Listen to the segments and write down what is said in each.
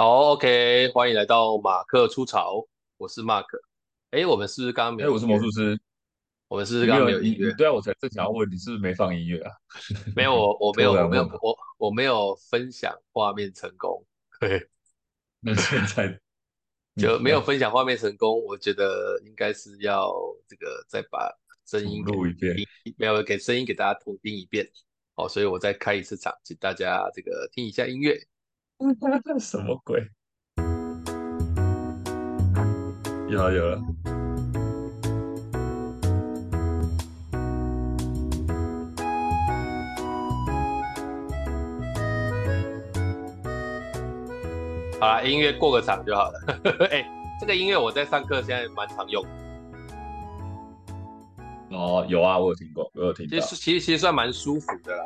好，OK，欢迎来到马克出潮，我是 Mark。哎，我们是不是刚刚没有？哎，我是魔术师。我们是不是刚刚没有音乐？对啊，我才正想要问你，是不是没放音乐啊？没有，我我没有，我没有，我我没有分享画面成功。对，那现在 就没有分享画面成功。我觉得应该是要这个再把声音录一遍，没有给声音给大家重听一遍。哦，所以我再开一次场，请大家这个听一下音乐。什么鬼？有了有了。好了，音乐过个场就好了。哎、欸，这个音乐我在上课现在蛮常用。哦，有啊，我有听过，我有听过。其实其实其实算蛮舒服的啦。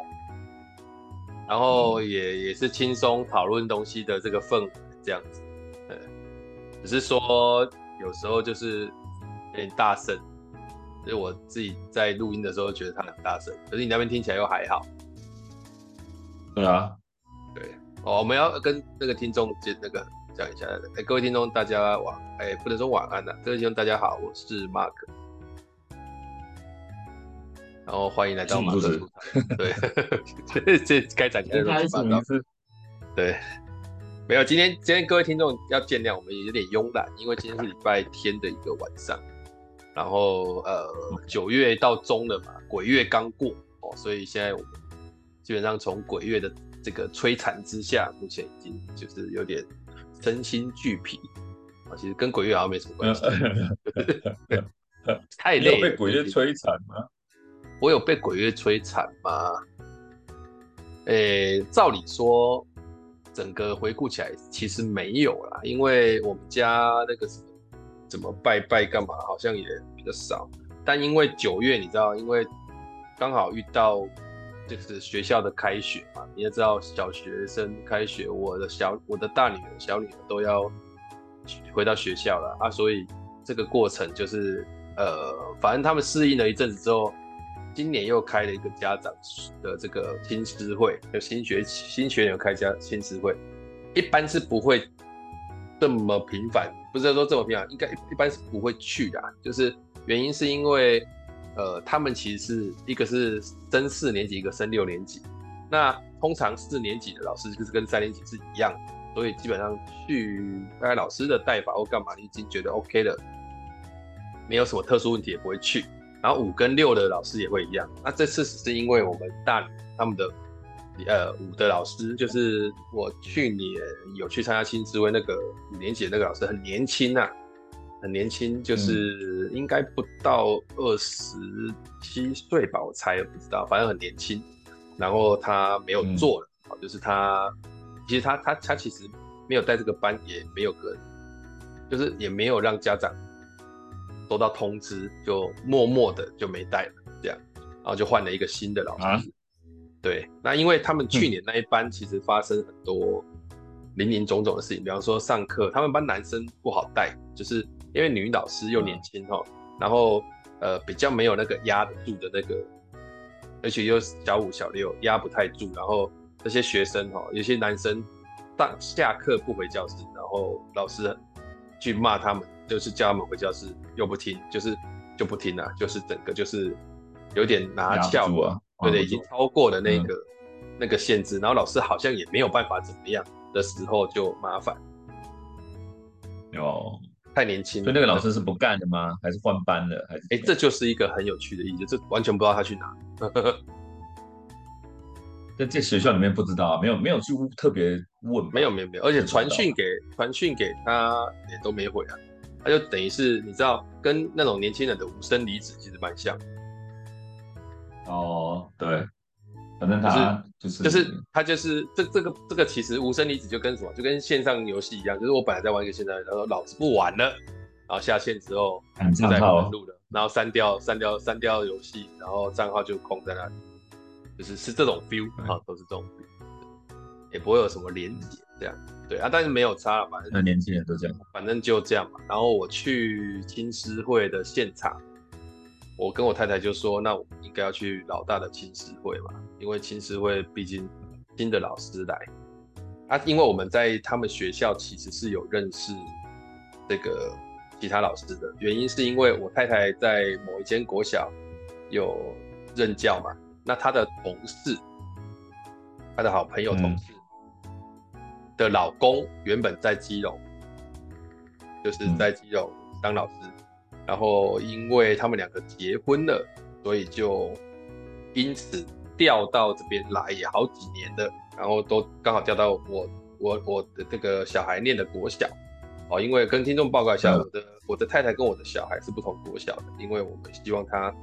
然后也、嗯、也是轻松讨论东西的这个氛围这样子，呃，只是说有时候就是有点大声，所以我自己在录音的时候觉得它很大声，可是你那边听起来又还好。对啊，对，哦，我们要跟那个听众接那个讲一下，哎，各位听众大家晚，哎，不能说晚安呐、啊，各位听众大家好，我是 Mark。然后欢迎来到马克出潮。对，这该展开的。对，没有，今天今天各位听众要见谅，我们也有点慵懒，因为今天是礼拜天的一个晚上，然后呃九月到中了嘛，鬼月刚过哦，所以现在我们基本上从鬼月的这个摧残之下，目前已经就是有点身心俱疲。啊，其实跟鬼月好像没什么关系，太累了，被鬼月摧残吗？我有被鬼月摧残吗？诶、照理说，整个回顾起来其实没有啦，因为我们家那个什么怎么拜拜干嘛，好像也比较少。但因为九月，你知道，因为刚好遇到就是学校的开学嘛，你也知道小学生开学，我的小我的大女儿、小女儿都要回到学校了啊，所以这个过程就是呃，反正他们适应了一阵子之后。今年又开了一个家长的这个亲师会，就新学新学年开家新师会，一般是不会这么频繁，不是说这么频繁，应该一般是不会去的。就是原因是因为，呃，他们其实是一个是升四年级，一个升六年级。那通常四年级的老师就是跟三年级是一样，所以基本上去大概老师的带法或干嘛，你已经觉得 OK 了，没有什么特殊问题也不会去。然后五跟六的老师也会一样。那这次只是因为我们大女他们的呃五的老师，就是我去年有去参加新知会那个五年级的那个老师很年轻、啊，很年轻，就是应该不到二十七岁吧，我猜不知道，反正很年轻。然后他没有做了，好、嗯，就是他其实他他他其实没有带这个班，也没有跟，就是也没有让家长。收到通知就默默的就没带了，这样，然后就换了一个新的老师。啊、对，那因为他们去年那一班其实发生很多林林总总的事情，比方说上课他们班男生不好带，就是因为女老师又年轻哈，嗯、然后呃比较没有那个压得住的那个，而且又小五小六压不太住，然后那些学生哈，有些男生当下课不回教室，然后老师去骂他们。就是叫他们回教室，又不听，就是就不听了，就是整个就是有点拿翘啊，对对，已经超过了那个、嗯、那个限制，然后老师好像也没有办法怎么样的时候就麻烦。哦，太年轻了。所以那个老师是不干的吗？还是换班了？还是？哎，这就是一个很有趣的意思，这完全不知道他去哪。在这学校里面不知道啊，没有没有去特别问，没有没有没有，而且传讯给传讯给他也都没回啊。他就等于是你知道，跟那种年轻人的无声离子其实蛮像。哦，对，反正他就是就是他就是这这个这个其实无声离子就跟什么，就跟线上游戏一样，就是我本来在玩一个线上，然后老子不玩了，然后下线之后不再登录了，然后删掉删掉删掉游戏，然后账号就空在那里，就是是这种 feel 啊，都是这种 feel，也不会有什么连结这样。对啊，但是没有差了，反正那年轻人都这样，反正就这样嘛。然后我去青师会的现场，我跟我太太就说，那我应该要去老大的青师会嘛，因为青师会毕竟新的老师来，啊，因为我们在他们学校其实是有认识这个其他老师的，原因是因为我太太在某一间国小有任教嘛，那她的同事，她的好朋友同事的老公原本在基隆，就是在基隆当老师，然后因为他们两个结婚了，所以就因此调到这边来也好几年了。然后都刚好调到我我我的这个小孩念的国小哦，因为跟听众报告一下，我的我的太太跟我的小孩是不同国小的，因为我们希望他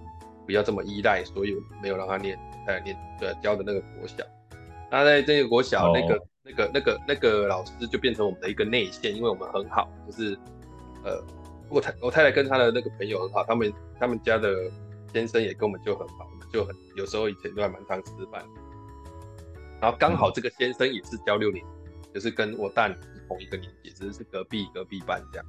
不要这么依赖，所以没有让他念太太念呃教的那个国小。那在这个国小，那个那个那个那个老师就变成我们的一个内线，因为我们很好，就是呃，我太我太太跟他的那个朋友很好，他们他们家的先生也跟我们就很好，我们就很有时候以前都还蛮常吃饭。然后刚好这个先生也是教六年，就是跟我大女是同一个年级，只是是隔壁隔壁班这样。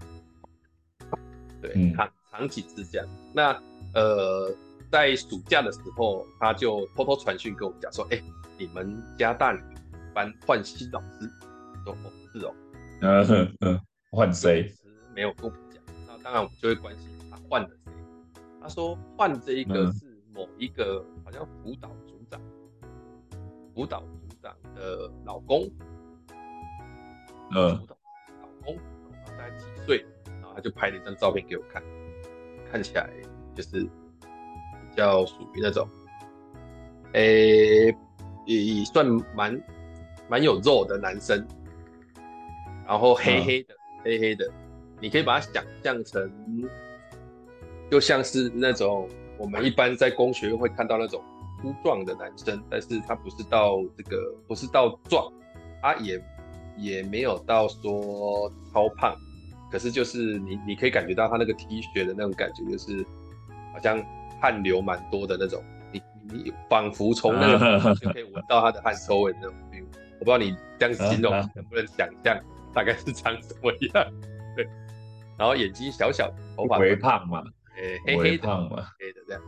对，长长期是这样。那呃，在暑假的时候，他就偷偷传讯跟我们讲说：“哎，你们家大女班换新老师。”说：“哦，是哦。”嗯嗯嗯，换谁？没有跟我们讲。那当然我们就会关心他换了谁。他说换这一个是某一个好像辅导组长，辅导。长的老公，嗯，老公，大概几岁？然后他就拍了一张照片给我看，看起来就是比较属于那种，诶、欸，也算蛮蛮有肉的男生，然后黑黑的，嗯、黑黑的，你可以把它想象成，就像是那种我们一般在工学院会看到那种。粗壮的男生，但是他不是到这个，不是到壮，他也也没有到说超胖，可是就是你你可以感觉到他那个 T 恤的那种感觉，就是好像汗流蛮多的那种，你你仿佛从那个就可以闻到他的汗臭味那种 feel。我不知道你这样形容能不能想象大概是长什么样？对，然后眼睛小小，头发微胖嘛，欸、黑黑的胖嘛，黑的这样，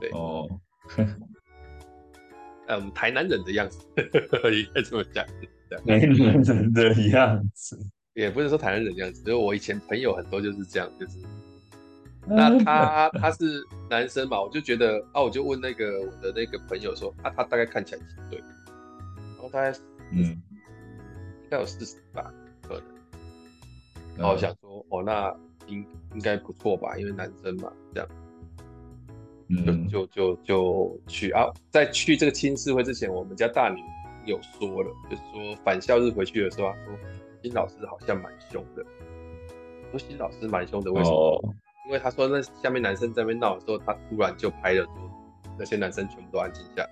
对哦。嗯，台南人的样子，应该这么讲。台南人的样子，也不是说台南人的样子，就是我以前朋友很多就是这样，就是。那他他是男生嘛，我就觉得啊，我就问那个我的那个朋友说，啊，他大概看起来几岁？然后大概嗯，应该有四十吧，可能。然后我想说，哦，那应应该不错吧，因为男生嘛，这样。嗯，就就就去啊，在去这个亲师会之前，我们家大女有说了，就是说返校日回去的时候，她说新老师好像蛮凶的。说新老师蛮凶的，为什么？哦、因为他说那下面男生在那边闹的时候，他突然就拍了，说那些男生全部都安静下来。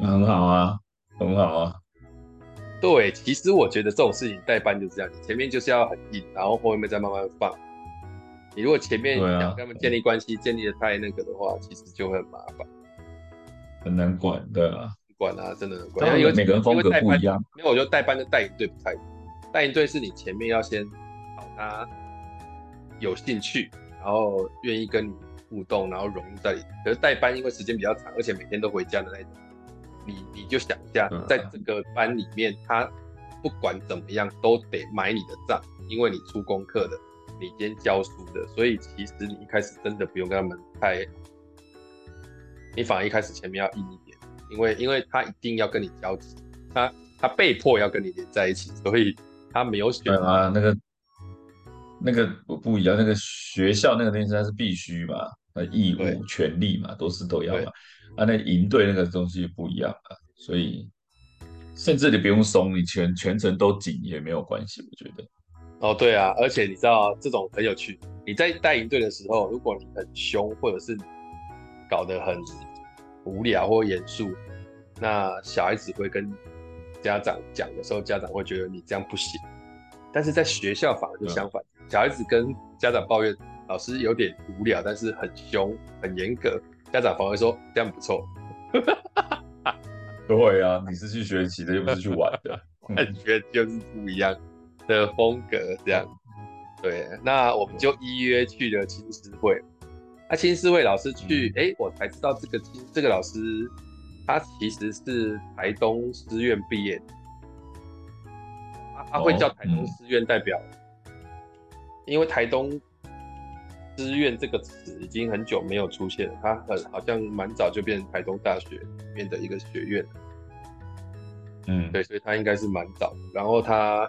很好啊，很好啊。对，其实我觉得这种事情代班就是这样，你前面就是要很硬，然后后面再慢慢放。你如果前面想跟他们建立关系，啊、建立的太那个的话，其实就会很麻烦，很难管，对啊，管啊，真的很管。因为每个人风格不一样，因为我觉得带班跟带营队不太一样。带营队是你前面要先找他有兴趣，然后愿意跟你互动，然后融入在里面。可是代班因为时间比较长，而且每天都回家的那种，你你就想一下，在这个班里面，他不管怎么样都得买你的账，因为你出功课的。你今天教书的，所以其实你一开始真的不用跟他们太，你反而一开始前面要硬一点，因为因为他一定要跟你交集，他他被迫要跟你连在一起，所以他没有选。对啊，那个那个不不一样，那个学校那个东西它是必须嘛，那义务权利嘛，都是都要嘛。对啊，那营队那个东西不一样啊，所以甚至你不用松，你全全程都紧也没有关系，我觉得。哦，对啊，而且你知道这种很有趣。你在带营队的时候，如果你很凶，或者是搞得很无聊或严肃，那小孩子会跟家长讲的时候，家长会觉得你这样不行。但是在学校反而就相反，嗯、小孩子跟家长抱怨老师有点无聊，但是很凶、很严格，家长反而说这样不错。对啊，你是去学习的，又不是去玩的，感觉就是不一样。的风格这样，对，那我们就依约去了青师会。那青师会老师去，哎、嗯欸，我才知道这个亲这个老师他其实是台东师院毕业的，他他会叫台东师院代表，因为台东师院这个词已经很久没有出现了，他很好像蛮早就变成台东大学里面的一个学院。嗯，对，所以他应该是蛮早的。然后他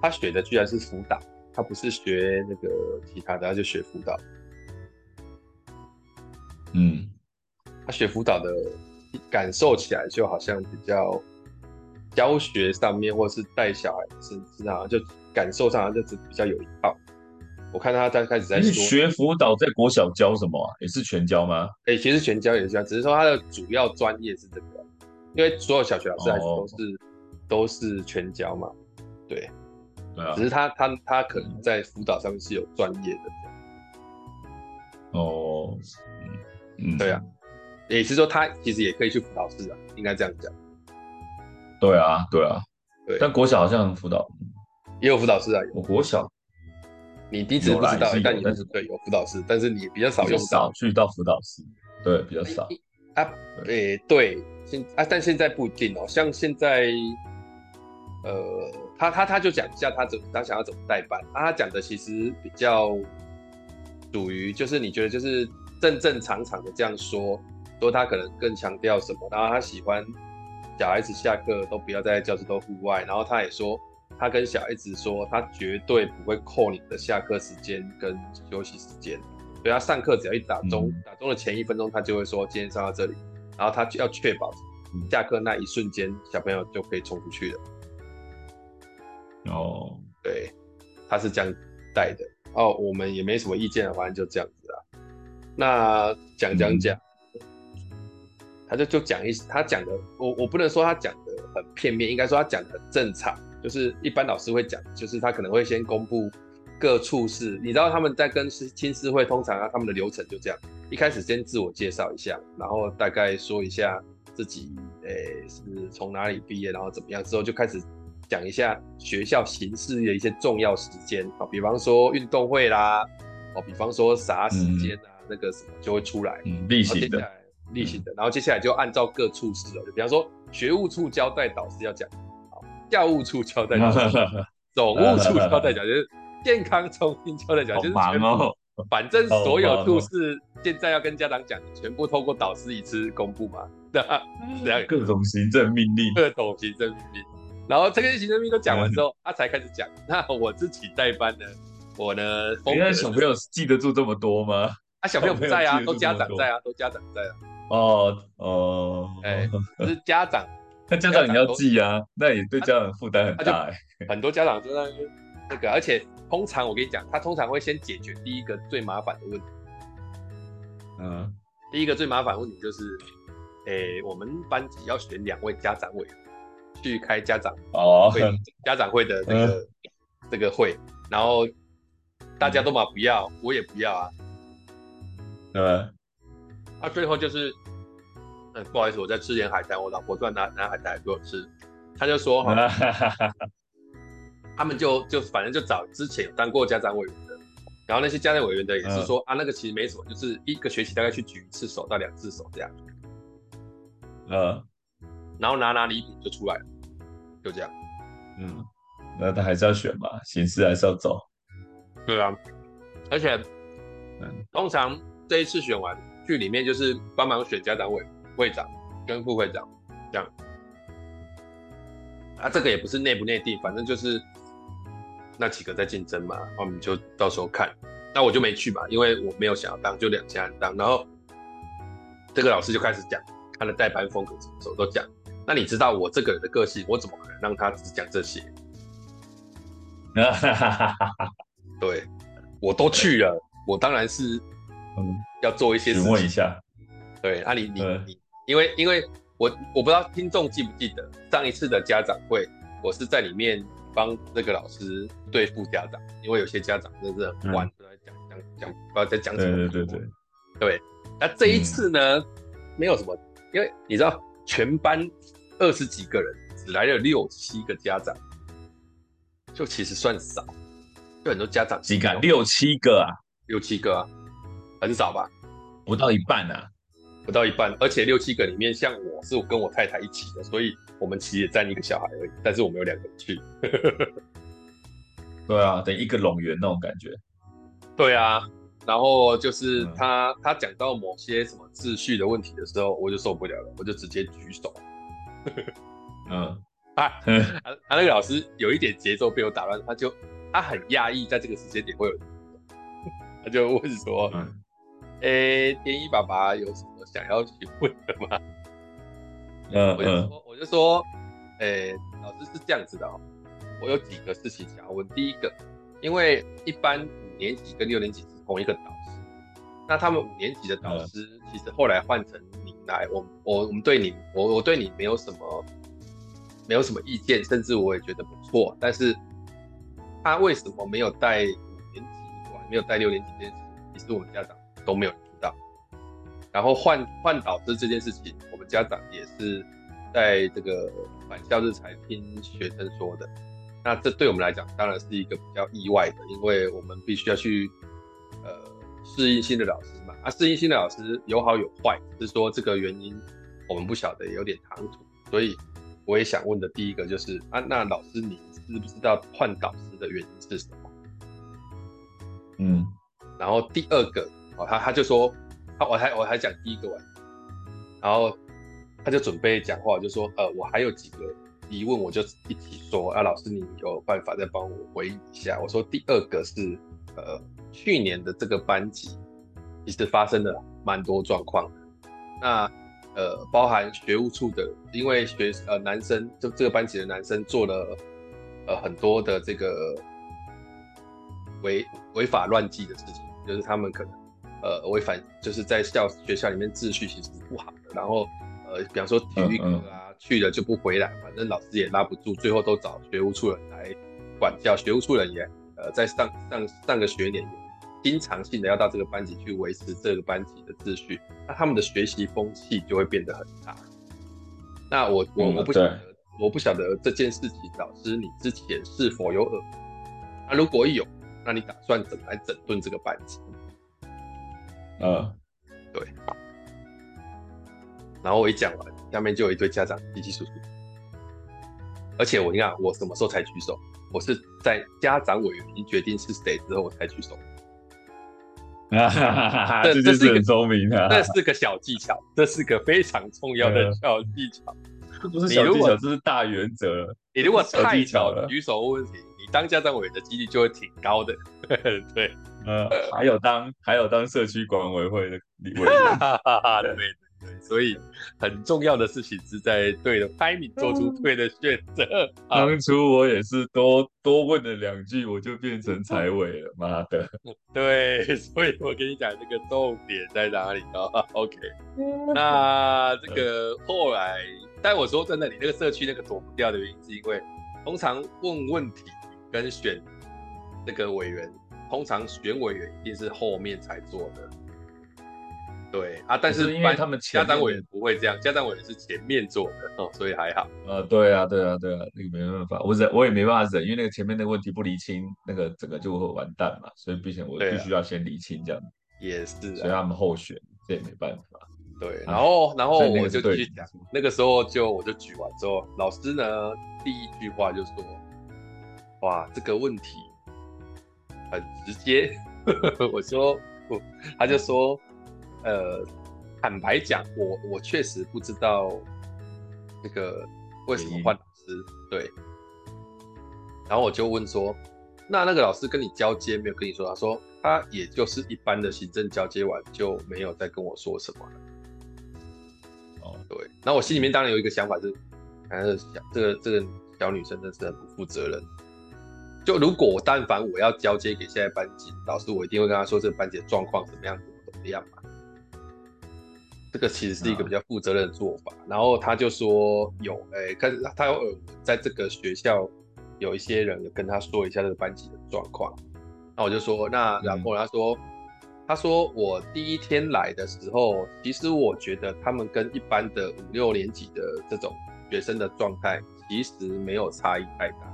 他学的居然是辅导，他不是学那个其他的，他就学辅导。嗯。他学辅导的感受起来就好像比较教学上面，或是带小孩身上，就感受上就是比较有一套。我看他在开始在说学辅导，在国小教什么啊？也是全教吗？哎、欸，其实全教也是教，只是说他的主要专业是这个，因为所有小学老师还是都是、哦、都是全教嘛。对，对啊。只是他他他可能在辅导上面是有专业的。哦，嗯，对啊。也是说，他其实也可以去辅导室啊，应该这样讲。对啊，对啊，对。但国小好像辅导也有辅导师啊。我国小，你第一次不知道，但你是对有辅导师，但是你比较少用，少去到辅导师，对，比较少。啊，对，对，现啊，但现在不一定哦。像现在，呃，他他他就讲一下他怎他想要怎么代班啊。他讲的其实比较属于，就是你觉得就是正正常常的这样说。说他可能更强调什么，然后他喜欢小孩子下课都不要在教室都户外，然后他也说他跟小孩子说他绝对不会扣你的下课时间跟休息时间，所以他上课只要一打钟，打钟的前一分钟他就会说今天上到这里，然后他就要确保下课那一瞬间小朋友就可以冲出去了。哦，对，他是这样带的哦，我们也没什么意见，反正就这样子啊。那讲讲讲。嗯他就就讲一，他讲的，我我不能说他讲的很片面，应该说他讲的很正常，就是一般老师会讲，就是他可能会先公布各处室，你知道他们在跟亲师会通常啊，他们的流程就这样，一开始先自我介绍一下，然后大概说一下自己诶、欸、是从哪里毕业，然后怎么样，之后就开始讲一下学校形式的一些重要时间。啊，比方说运动会啦，哦，比方说啥时间啊，嗯、那个什么就会出来，嗯，例行的。例行的，然后接下来就按照各处室了，就比方说学务处交代导师要讲，好，教务处交代导师，总务处交代讲，就是健康中心交代讲，就是全部，反正所有故事现在要跟家长讲，全部透过导师一次公布嘛，对吧？这样各种行政命令，各种行政命令，然后这个行政命令都讲完之后，他才开始讲。那我自己带班呢，我呢，应该小朋友记得住这么多吗？啊，小朋友不在啊，都家长在啊，都家长在啊。哦哦，哎，可是家长，那家长你要记啊，那也对家长负担很大哎。很多家长就在那个，而且通常我跟你讲，他通常会先解决第一个最麻烦的问题。嗯，第一个最麻烦问题就是，哎，我们班级要选两位家长委员去开家长哦家长会的那个这个会，然后大家都嘛不要，我也不要啊，嗯。他、啊、最后就是，嗯，不好意思，我在吃点海苔，我老婆突然拿拿海苔给我吃，他就说哈，他们就就反正就找之前有当过家长委员的，然后那些家长委员的也是说、嗯、啊，那个其实没什么，就是一个学期大概去举一次手到两次手这样，嗯，然后拿拿礼品就出来了，就这样，嗯，那他还是要选嘛，形式还是要走，对啊，而且，嗯，通常这一次选完。剧里面就是帮忙选家长委会长跟副会长这样，啊，这个也不是内不内定，反正就是那几个在竞争嘛，我们就到时候看。那我就没去嘛，因为我没有想要当，就两家人当。然后这个老师就开始讲他的代班风格，什么时候都讲。那你知道我这个人的个性，我怎么可能让他只讲这些？对，我都去了，我当然是。嗯，要做一些事情。问一下，对，那、啊、你你你，因为因为我我不知道听众记不记得上一次的家长会，我是在里面帮那个老师对付家长，因为有些家长真的是很欢，都在讲讲讲，不知道在讲什么。对对对对，对。那这一次呢，嗯、没有什么，因为你知道，全班二十几个人，只来了六七个家长，就其实算少，就很多家长几个，六七个啊，六七个啊。很少吧，不到一半啊，不到一半，而且六七个里面，像我是跟我太太一起的，所以我们其实也占一个小孩而已，但是我们有两个人去。对啊，等一个拢圆那种感觉。对啊，然后就是他、嗯、他讲到某些什么秩序的问题的时候，我就受不了了，我就直接举手。嗯，啊，他他那个老师有一点节奏被我打乱，他就他很讶异，在这个时间点会有，他就问说：“哎、嗯欸，天一爸爸有什么想要询问的吗？”嗯，我就说，我就说，诶、欸，老师是这样子的哦。我有几个事情想要问。第一个，因为一般五年级跟六年级是同一个导师，那他们五年级的导师其实后来换成你来，我我我们对你，我我对你没有什么没有什么意见，甚至我也觉得不错。但是他为什么没有带五年级，没有带六年级这件事情，其实我们家长都没有。然后换换导师这件事情，我们家长也是在这个返校日才听学生说的。那这对我们来讲当然是一个比较意外的，因为我们必须要去呃适应新的老师嘛。啊，适应新的老师有好有坏，是说这个原因我们不晓得，有点唐突。所以我也想问的第一个就是啊，那老师你知不知道换导师的原因是什么？嗯，然后第二个哦，他他就说，我还我还讲第一个完，然后他就准备讲话，就说呃，我还有几个。疑问我就一起说啊，老师你有办法再帮我回应一下。我说第二个是呃去年的这个班级其实发生了蛮多状况，那呃包含学务处的，因为学呃男生就这个班级的男生做了呃很多的这个违违法乱纪的事情，就是他们可能呃违反就是在校学校里面秩序其实是不好的，然后呃比方说体育课啊。嗯嗯去了就不回来，反正老师也拉不住，最后都找学务处人来管教。学务处人也呃，在上上上个学年也经常性的要到这个班级去维持这个班级的秩序，那他们的学习风气就会变得很差。那我我我不晓得，我不晓得这件事情，老师你之前是否有耳？那如果有，那你打算怎么来整顿这个班级？嗯，对。然后我一讲完。下面就有一堆家长稀稀疏疏，而且我你看，我什么时候才举手？我是在家长委员已经决定是谁之后我才举手。哈哈哈，这这是很聪明啊，这是个小技巧，这是个非常重要的小技巧。这不是小技巧，这是大原则。你如果太巧了举手问题，你当家长委员的几率就会挺高的。对，呃，还有当还有当社区管委会的委员，对。对，所以很重要的事情是在对的 timing 做出对的选择。当初我也是多多问了两句，我就变成财委了，妈的！对，所以我跟你讲这个重点在哪里啊？OK，那这个后来，但我说真的，你那个社区那个躲不掉的原因，是因为通常问问题跟选那个委员，通常选委员一定是后面才做的。对啊，但是因为他们家长委员不会这样，家长委员是前面做的哦，所以还好。呃，对啊，对啊，对啊，那个没办法，我忍我也没办法忍，因为那个前面那个问题不厘清，那个整个就会完蛋嘛，所以毕竟我必须要先厘清这样。啊、也是，所以他们后选，这也没办法。对，然后然后我就继续讲，那个时候就我就举完之后，老师呢第一句话就说：“哇，这个问题很直接。”我说不，他就说。呃，坦白讲，我我确实不知道那个为什么换老师。对，然后我就问说，那那个老师跟你交接没有跟你说？他说他也就是一般的行政交接完就没有再跟我说什么了。哦，对，那我心里面当然有一个想法是，还是想这个这个小女生真是很不负责任。就如果我但凡我要交接给现在班级老师，我一定会跟他说这个班级的状况怎么样，怎么怎么样嘛。这个其实是一个比较负责任的做法，然后他就说有，哎，可是他有耳闻，在这个学校有一些人跟他说一下这个班级的状况，那我就说，那然后他说，他说我第一天来的时候，其实我觉得他们跟一般的五六年级的这种学生的状态其实没有差异太大，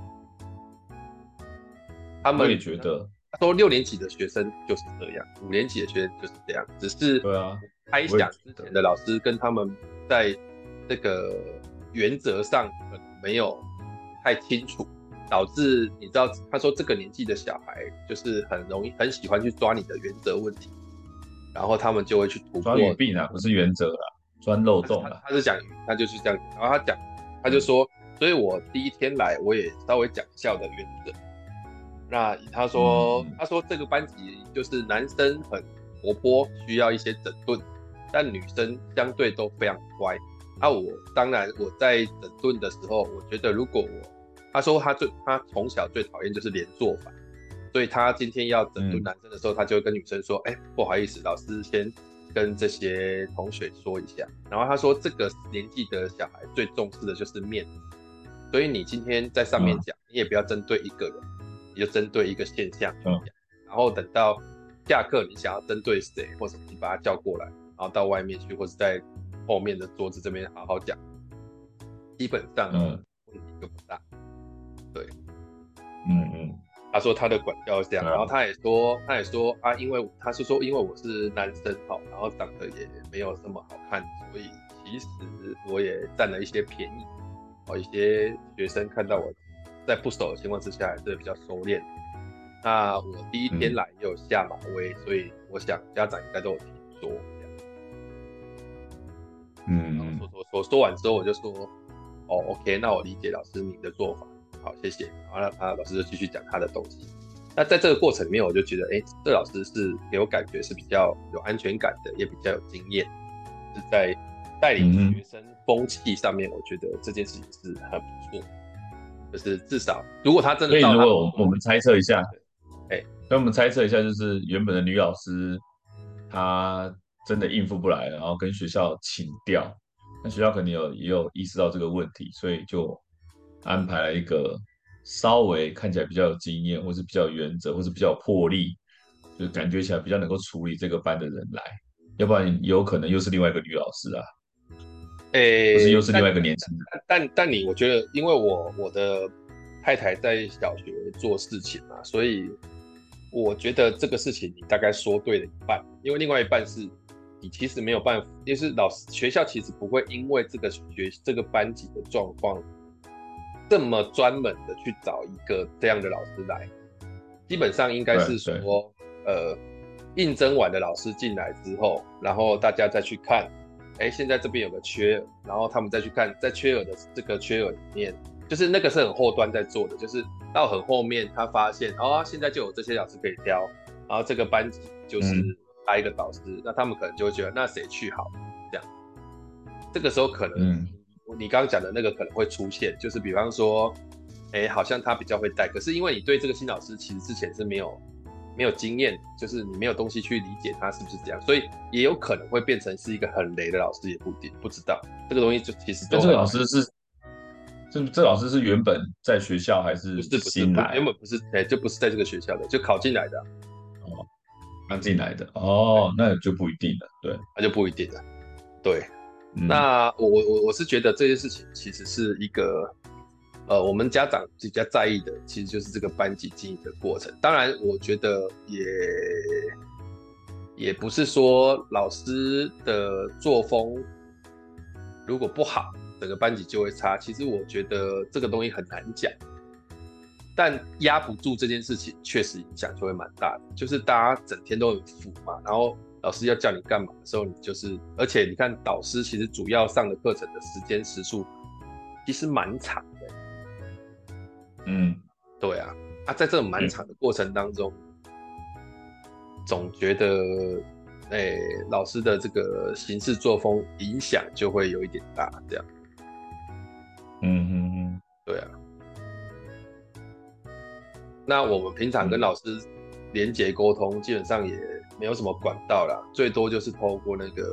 他们也觉得，他说六年级的学生就是这样，五年级的学生就是这样，只是对啊。猜想之前的老师跟他们在这个原则上可能没有太清楚，导致你知道他说这个年纪的小孩就是很容易很喜欢去抓你的原则问题，然后他们就会去突破。抓语病啊，不是原则啦，钻漏洞了。他是讲，他就是这样，然后他讲，他就说，所以我第一天来我也稍微讲一下我的原则。那他说，嗯、他说这个班级就是男生很活泼，需要一些整顿，但女生相对都非常乖。那、啊、我当然我在整顿的时候，我觉得如果我，他说他最他从小最讨厌就是连坐法，所以他今天要整顿男生的时候，嗯、他就会跟女生说，哎、欸，不好意思，老师先跟这些同学说一下。然后他说这个年纪的小孩最重视的就是面子，所以你今天在上面讲，嗯、你也不要针对一个人。你就针对一个现象嗯、然后等到下课，你想要针对谁或什么，你把他叫过来，然后到外面去，或者在后面的桌子这边好好讲。基本上问题就不大。对，嗯嗯。他说他的管教是这样，嗯、然后他也说，他也说啊，因为他是说，因为我是男生哈，然后长得也没有这么好看，所以其实我也占了一些便宜。哦，一些学生看到我。在不熟的情况之下，还是比较收敛。那我第一天来也有下马威，嗯、所以我想家长应该都有听说。嗯，然后说说说说完之后，我就说，哦，OK，那我理解老师您的做法，好，谢谢。然后他老师就继续讲他的东西。那在这个过程里面，我就觉得，哎、欸，这老师是给我感觉是比较有安全感的，也比较有经验，是在带领学生风气上面，我觉得这件事情是很不错。就是至少，如果他真的，所以如果我们猜测一下，哎，那我们猜测一下，就是原本的女老师她真的应付不来，然后跟学校请调，那学校肯定有也有意识到这个问题，所以就安排了一个稍微看起来比较有经验，或是比较有原则，或是比较有魄力，就感觉起来比较能够处理这个班的人来，要不然有可能又是另外一个女老师啊。诶，欸、不是又是另外一个年轻人，但但，但你我觉得，因为我我的太太在小学做事情嘛，所以我觉得这个事情你大概说对了一半，因为另外一半是你其实没有办法，就是老师学校其实不会因为这个学这个班级的状况这么专门的去找一个这样的老师来，基本上应该是说，呃，应征完的老师进来之后，然后大家再去看。哎，现在这边有个缺，然后他们再去看，在缺额的这个缺额里面，就是那个是很后端在做的，就是到很后面他发现，哦，现在就有这些老师可以挑，然后这个班级就是来一个导师，嗯、那他们可能就会觉得，那谁去好？这样，这个时候可能、嗯、你刚刚讲的那个可能会出现，就是比方说，哎，好像他比较会带，可是因为你对这个新老师其实之前是没有。没有经验，就是你没有东西去理解他是不是这样，所以也有可能会变成是一个很雷的老师，也不一定不知道这个东西就其实。这个老师是，这这老师是原本在学校还是新来？不是不是，原本不是，哎，就不是在这个学校的，就考进来的。哦，刚进来的哦，那就不一定了，对，那就不一定了。对，嗯、那我我我是觉得这件事情其实是一个。呃，我们家长比较在意的，其实就是这个班级经营的过程。当然，我觉得也也不是说老师的作风如果不好，整个班级就会差。其实我觉得这个东西很难讲，但压不住这件事情，确实影响就会蛮大的。就是大家整天都很浮嘛，然后老师要叫你干嘛的时候，你就是，而且你看导师其实主要上的课程的时间时数其实蛮长。嗯，对啊，啊，在这种蛮长的过程当中，嗯、总觉得，哎、欸，老师的这个行事作风影响就会有一点大，这样。嗯嗯嗯，对啊。那我们平常跟老师连接沟通，基本上也没有什么管道啦，最多就是透过那个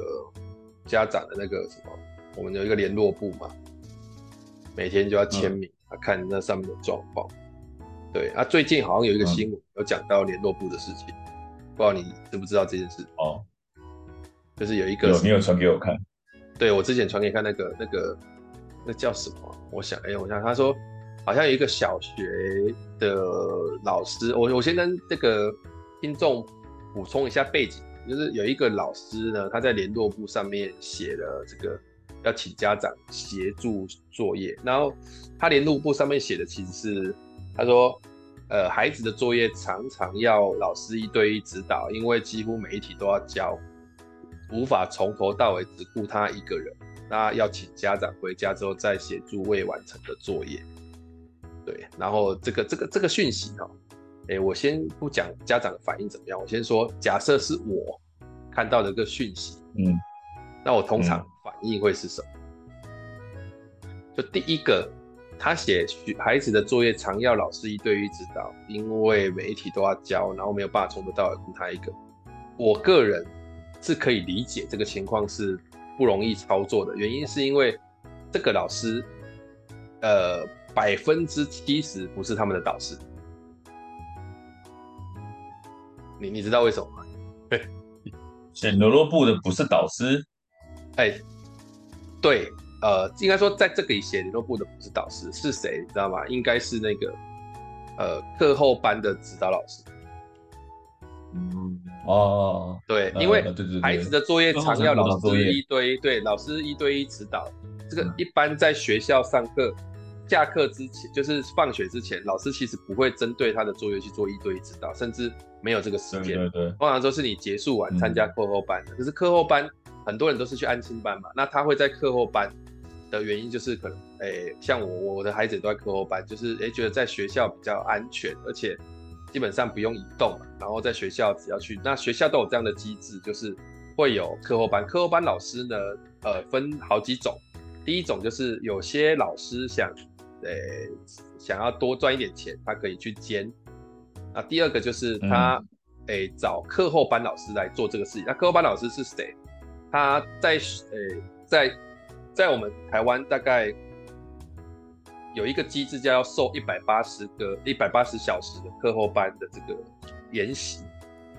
家长的那个什么，我们有一个联络部嘛，每天就要签名。嗯看那上面的状况，对啊，最近好像有一个新闻有讲到联络部的事情，嗯、不知道你知不知道这件事？哦，就是有一个，有你有传给我看，对我之前传给你看那个那个那叫什么？我想，哎、欸，我想他说好像有一个小学的老师，我我先跟这个听众补充一下背景，就是有一个老师呢，他在联络部上面写了这个要请家长协助作业，然后他联络簿上面写的其实是他说，呃，孩子的作业常常要老师一对一指导，因为几乎每一题都要教，无法从头到尾只顾他一个人，那要请家长回家之后再协助未完成的作业。对，然后这个这个这个讯息哈。哎，我先不讲家长的反应怎么样，我先说，假设是我看到的一个讯息，嗯，那我通常反应会是什么？嗯、就第一个，他写孩子的作业常要老师一对一指导，因为每一题都要交，然后没有办法从头到尾顾他一个。我个人是可以理解这个情况是不容易操作的，原因是因为这个老师，呃，百分之七十不是他们的导师。你你知道为什么吗？对，写联络簿的不是导师。哎、欸，对，呃，应该说在这里写联络部的不是导师，是谁？你知道吗？应该是那个呃课后班的指导老师。嗯，哦，对，因为孩子的作业常要老师一对一，对，老师一对一指导。这个一般在学校上课。下课之前，就是放学之前，老师其实不会针对他的作业去做一对一指导，甚至没有这个时间。对对对。通常都是你结束完参加课后班的。可是课后班很多人都是去安亲班嘛，那他会在课后班的原因就是可能，哎、欸，像我我的孩子都在课后班，就是哎、欸、觉得在学校比较安全，而且基本上不用移动嘛，然后在学校只要去，那学校都有这样的机制，就是会有课后班。课后班老师呢，呃，分好几种，第一种就是有些老师想。对，想要多赚一点钱，他可以去兼。那第二个就是他，诶、找课后班老师来做这个事情。那课后班老师是谁？他在，诶、欸，在在我们台湾大概有一个机制，叫要受一百八十个一百八十小时的课后班的这个研习。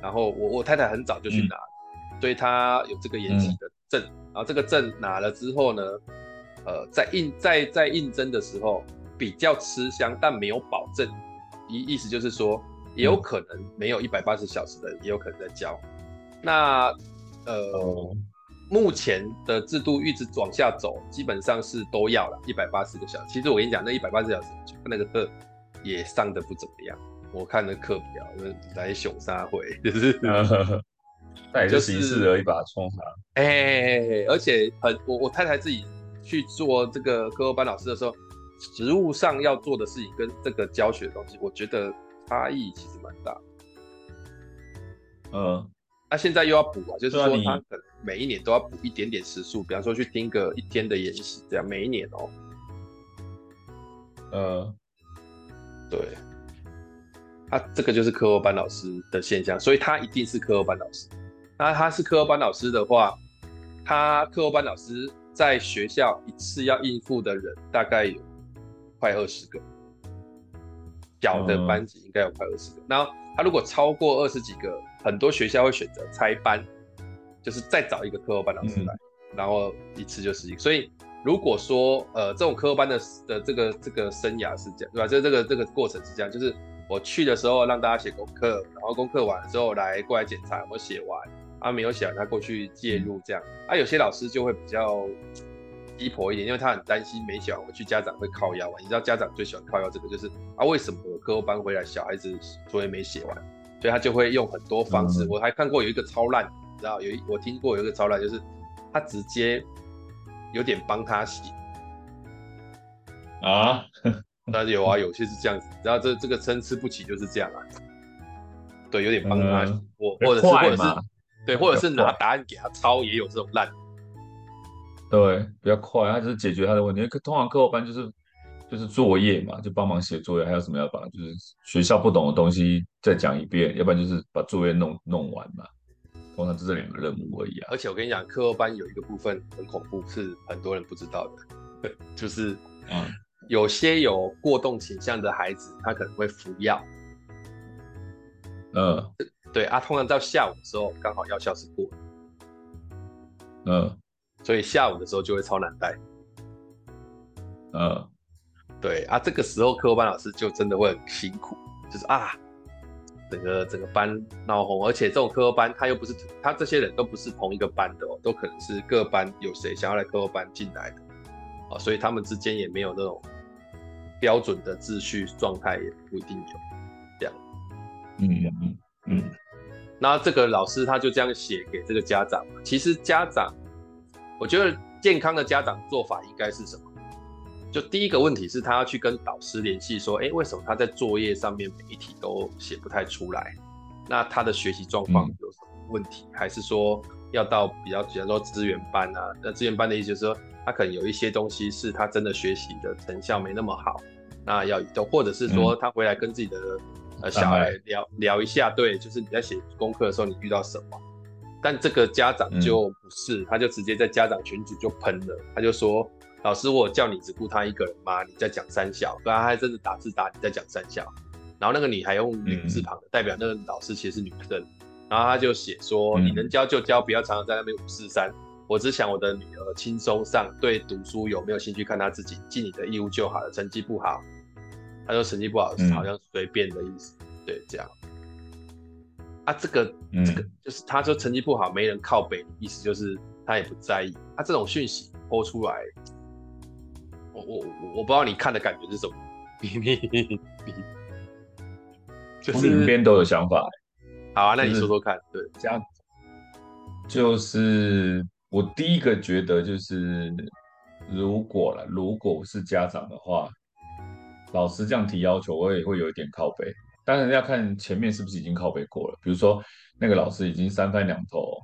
然后我我太太很早就去拿，嗯、所以她有这个研习的证。嗯、然后这个证拿了之后呢，呃，在应在在应征的时候比较吃香，但没有保证。意意思就是说，也有可能没有一百八十小时的人，也有可能在教。那呃，哦、目前的制度一直往下走，基本上是都要了一百八十个小时。其实我跟你讲，那一百八十小时那个课也上的不怎么样。我看的课表，来熊沙会 就是，那也就形式而已吧，充场。哎，而且很我我太太自己。去做这个课后班老师的时候，实务上要做的事情跟这个教学的东西，我觉得差异其实蛮大。嗯，那、啊、现在又要补啊，就是说他可能每一年都要补一点点时数，比方说去听个一天的演习，这样每一年哦。呃，对，他、啊、这个就是课后班老师的现象，所以他一定是课后班老师。那他是课后班老师的话，他课后班老师。在学校一次要应付的人大概有快二十个，小的班级应该有快二十个。然后他如果超过二十几个，很多学校会选择拆班，就是再找一个课后班老师来，然后一次就是一个。所以如果说呃这种课后班的的这个这个生涯是这样，对吧？就这个这个过程是这样，就是我去的时候让大家写功课，然后功课完了之后来过来检查有没有写完。他没有想他过去介入这样，啊，有些老师就会比较鸡婆一点，因为他很担心没写完回去家长会靠腰啊。你知道家长最喜欢靠腰这个，就是啊，为什么我课后班回来小孩子作业没写完，所以他就会用很多方式。我还看过有一个超烂，你知道有一我听过有一个超烂，就是他直接有点帮他洗啊，那有啊，有些是这样子，然后这这个参差不齐就是这样啊，对，有点帮他写，或或者是或者是。对，或者是拿答案给他抄，也有这种烂。对，比较快，他就是解决他的问题。通常课后班就是就是作业嘛，就帮忙写作业，还有什么要帮？就是学校不懂的东西再讲一遍，要不然就是把作业弄弄完嘛。通常就这两个任务而已啊。而且我跟你讲，课后班有一个部分很恐怖，是很多人不知道的，就是嗯，有些有过动倾向的孩子，他可能会服药。嗯。对啊，通常到下午的时候，刚好药效是过的，嗯，所以下午的时候就会超难带，嗯，对啊，这个时候课后班老师就真的会很辛苦，就是啊，整个整个班闹红，而且这种课后班他又不是他这些人都不是同一个班的哦，都可能是各班有谁想要来课后班进来的，哦，所以他们之间也没有那种标准的秩序状态，也不一定有这样。嗯嗯嗯。那这个老师他就这样写给这个家长，其实家长，我觉得健康的家长做法应该是什么？就第一个问题是，他要去跟导师联系，说，哎，为什么他在作业上面每一题都写不太出来？那他的学习状况有什么问题？嗯、还是说要到比较，比方说资源班啊？那资源班的意思就是说，他可能有一些东西是他真的学习的成效没那么好，那要都或者是说他回来跟自己的、嗯、呃小孩聊、嗯、聊一下，对，就是你在写功课的时候你遇到什么？但这个家长就不是，嗯、他就直接在家长群组就喷了，他就说。老师，我叫你只顾他一个人吗？你在讲三小，不然他还真的打字打你在讲三小，然后那个你还用女字旁的，嗯、代表那个老师其实是女生，然后他就写说，嗯、你能教就教，不要常常在那边五四三。我只想我的女儿轻松上，对读书有没有兴趣看她自己，尽你的义务就好了。成绩不好，他说成绩不好是好像随便的意思，嗯、对，这样。啊，这个、嗯、这个就是他说成绩不好没人靠北，意思就是他也不在意。他、啊、这种讯息播出来。我我我不知道你看的感觉是什么，就是两边都有想法。好啊，那你说说看。对，这样就是我第一个觉得就是，如果了，如果是家长的话，老师这样提要求，我也会有一点靠背。当然要看前面是不是已经靠背过了，比如说那个老师已经三番两头。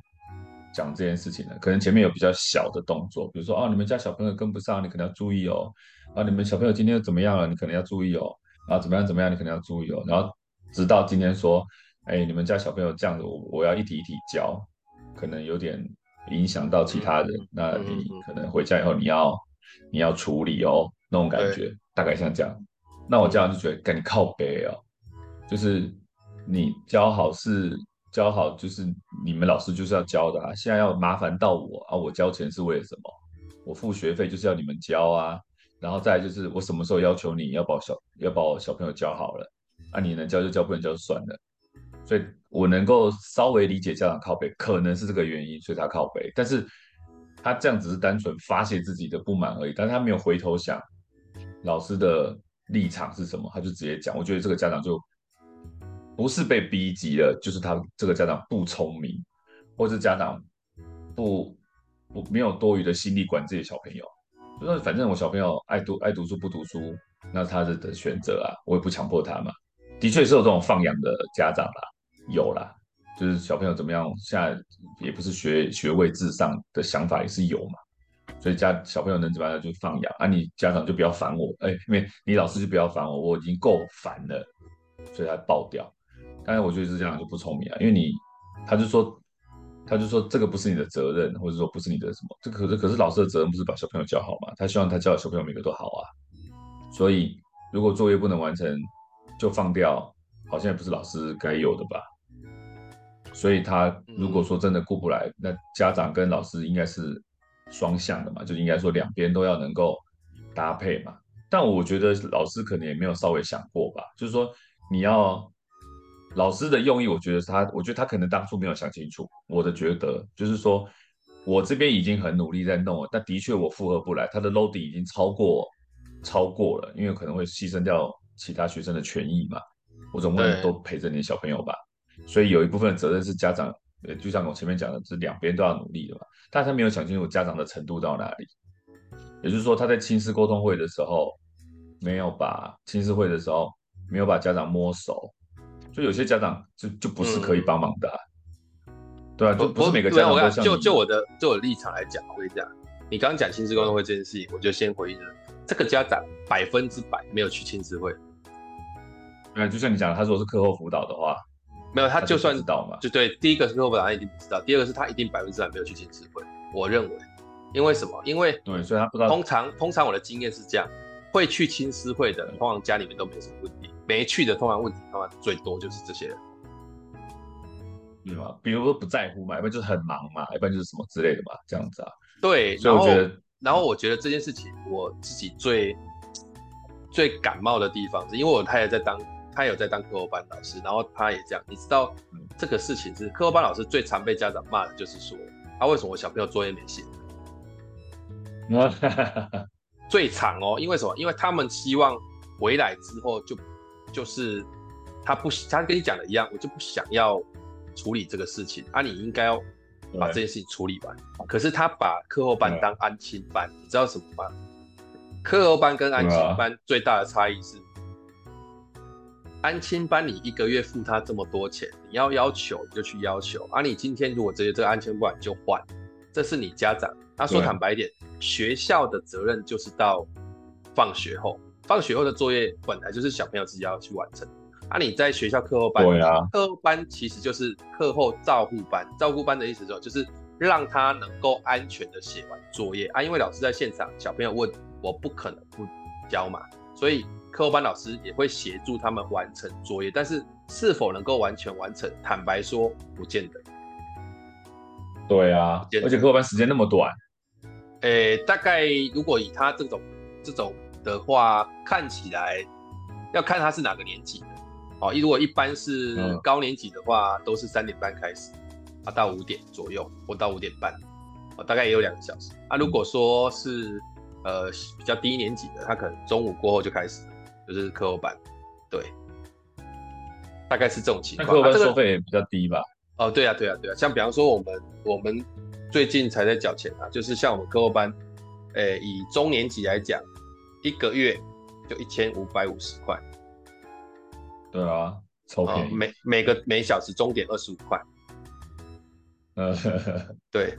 讲这件事情呢，可能前面有比较小的动作，比如说啊，你们家小朋友跟不上，你可能要注意哦。啊，你们小朋友今天又怎么样了？你可能要注意哦。啊，怎么样怎么样，你可能要注意哦。然后直到今天说，哎，你们家小朋友这样子，我我要一题一题教，可能有点影响到其他人。嗯、那你可能回家以后你要你要处理哦，那种感觉大概像这样。那我这样就觉得赶紧靠背哦，就是你教好是。教好就是你们老师就是要教的啊，现在要麻烦到我啊，我交钱是为了什么？我付学费就是要你们教啊，然后再就是我什么时候要求你要把小要把我小朋友教好了，啊，你能教就教，不能教就算了。所以我能够稍微理解家长靠北，可能是这个原因，所以他靠北。但是他这样只是单纯发泄自己的不满而已，但是他没有回头想老师的立场是什么，他就直接讲。我觉得这个家长就。不是被逼急了，就是他这个家长不聪明，或是家长不不没有多余的心力管自己小朋友，就是反正我小朋友爱读爱读书不读书，那他的的选择啊，我也不强迫他嘛。的确是有这种放养的家长啦，有啦，就是小朋友怎么样，现在也不是学学位至上的想法也是有嘛，所以家小朋友能怎么样就放养啊，你家长就不要烦我，哎，因为你老师就不要烦我，我已经够烦了，所以他爆掉。但是我觉得是这样就不聪明啊，因为你，他就说，他就说这个不是你的责任，或者说不是你的什么，这可是可是老师的责任不是把小朋友教好吗？他希望他教的小朋友每个都好啊，所以如果作业不能完成就放掉，好像也不是老师该有的吧？所以他如果说真的顾不来，那家长跟老师应该是双向的嘛，就应该说两边都要能够搭配嘛。但我觉得老师可能也没有稍微想过吧，就是说你要。老师的用意，我觉得他，我觉得他可能当初没有想清楚。我的觉得就是说，我这边已经很努力在弄了，但的确我负荷不来，他的 loading 已经超过超过了，因为可能会牺牲掉其他学生的权益嘛。我总不能都陪着你的小朋友吧？所以有一部分的责任是家长，呃，就像我前面讲的，是两边都要努力的嘛。但他没有想清楚家长的程度到哪里，也就是说他在亲师沟通会的时候，没有把亲师会的时候没有把家长摸熟。就有些家长就就不是可以帮忙的，啊，嗯、对啊，就不是每个家长都像就就我的就我的立场来讲，我跟你讲，你刚刚讲亲子沟通会这件事情，我就先回应了，这个家长百分之百没有去亲子会。对，就像你讲的，他说是课后辅导的话，没有，他就算知道嘛，就对，第一个是课后辅导他一定不知道，第二个是他一定百分之百没有去亲子会。我认为，因为什么？因为对，所以他不知道。通常通常我的经验是这样，会去亲师会的，通常家里面都没有什么问题。没去的，通常问题通常最多就是这些人，对吗？比如说不在乎嘛，一般就是很忙嘛，一般就是什么之类的嘛，这样子啊。对，所以我觉得，然后我觉得这件事情，我自己最最感冒的地方，是因为我太太在当她有在当课后班老师，然后她也这样，你知道这个事情是课后班老师最常被家长骂的，就是说啊为什么我小朋友作业没写？最常哦，因为什么？因为他们希望回来之后就就是他不他跟你讲的一样，我就不想要处理这个事情。啊，你应该要把这件事情处理完。可是他把课后班当安亲班，你知道什么吗？课后班跟安亲班最大的差异是，安亲班你一个月付他这么多钱，你要要求你就去要求，啊、你今天如果直接这个安亲班就换，这是你家长。他说坦白一点，学校的责任就是到放学后，放学后的作业本来就是小朋友自己要去完成，啊，你在学校课后班，对啊，课后班其实就是课后照顾班，照顾班的意思说就是让他能够安全的写完作业啊，因为老师在现场，小朋友问。我不可能不教嘛，所以课后班老师也会协助他们完成作业，但是是否能够完全完成，坦白说不见得。对啊，而且课后班时间那么短。诶、欸，大概如果以他这种这种的话，看起来要看他是哪个年级的哦。如果一般是高年级的话，嗯、都是三点半开始，啊到五点左右，或到五点半，哦，大概也有两个小时。啊，如果说是。呃，比较低年级的，他可能中午过后就开始，就是课后班，对，大概是这种情况。课后班收费也比较低吧？哦，对啊，对啊，对啊，像比方说我们我们最近才在缴钱啊，就是像我们课后班，诶，以中年级来讲，一个月就一千五百五十块。对啊，超便宜。哦、每每个每小时钟点二十五块。呃，对，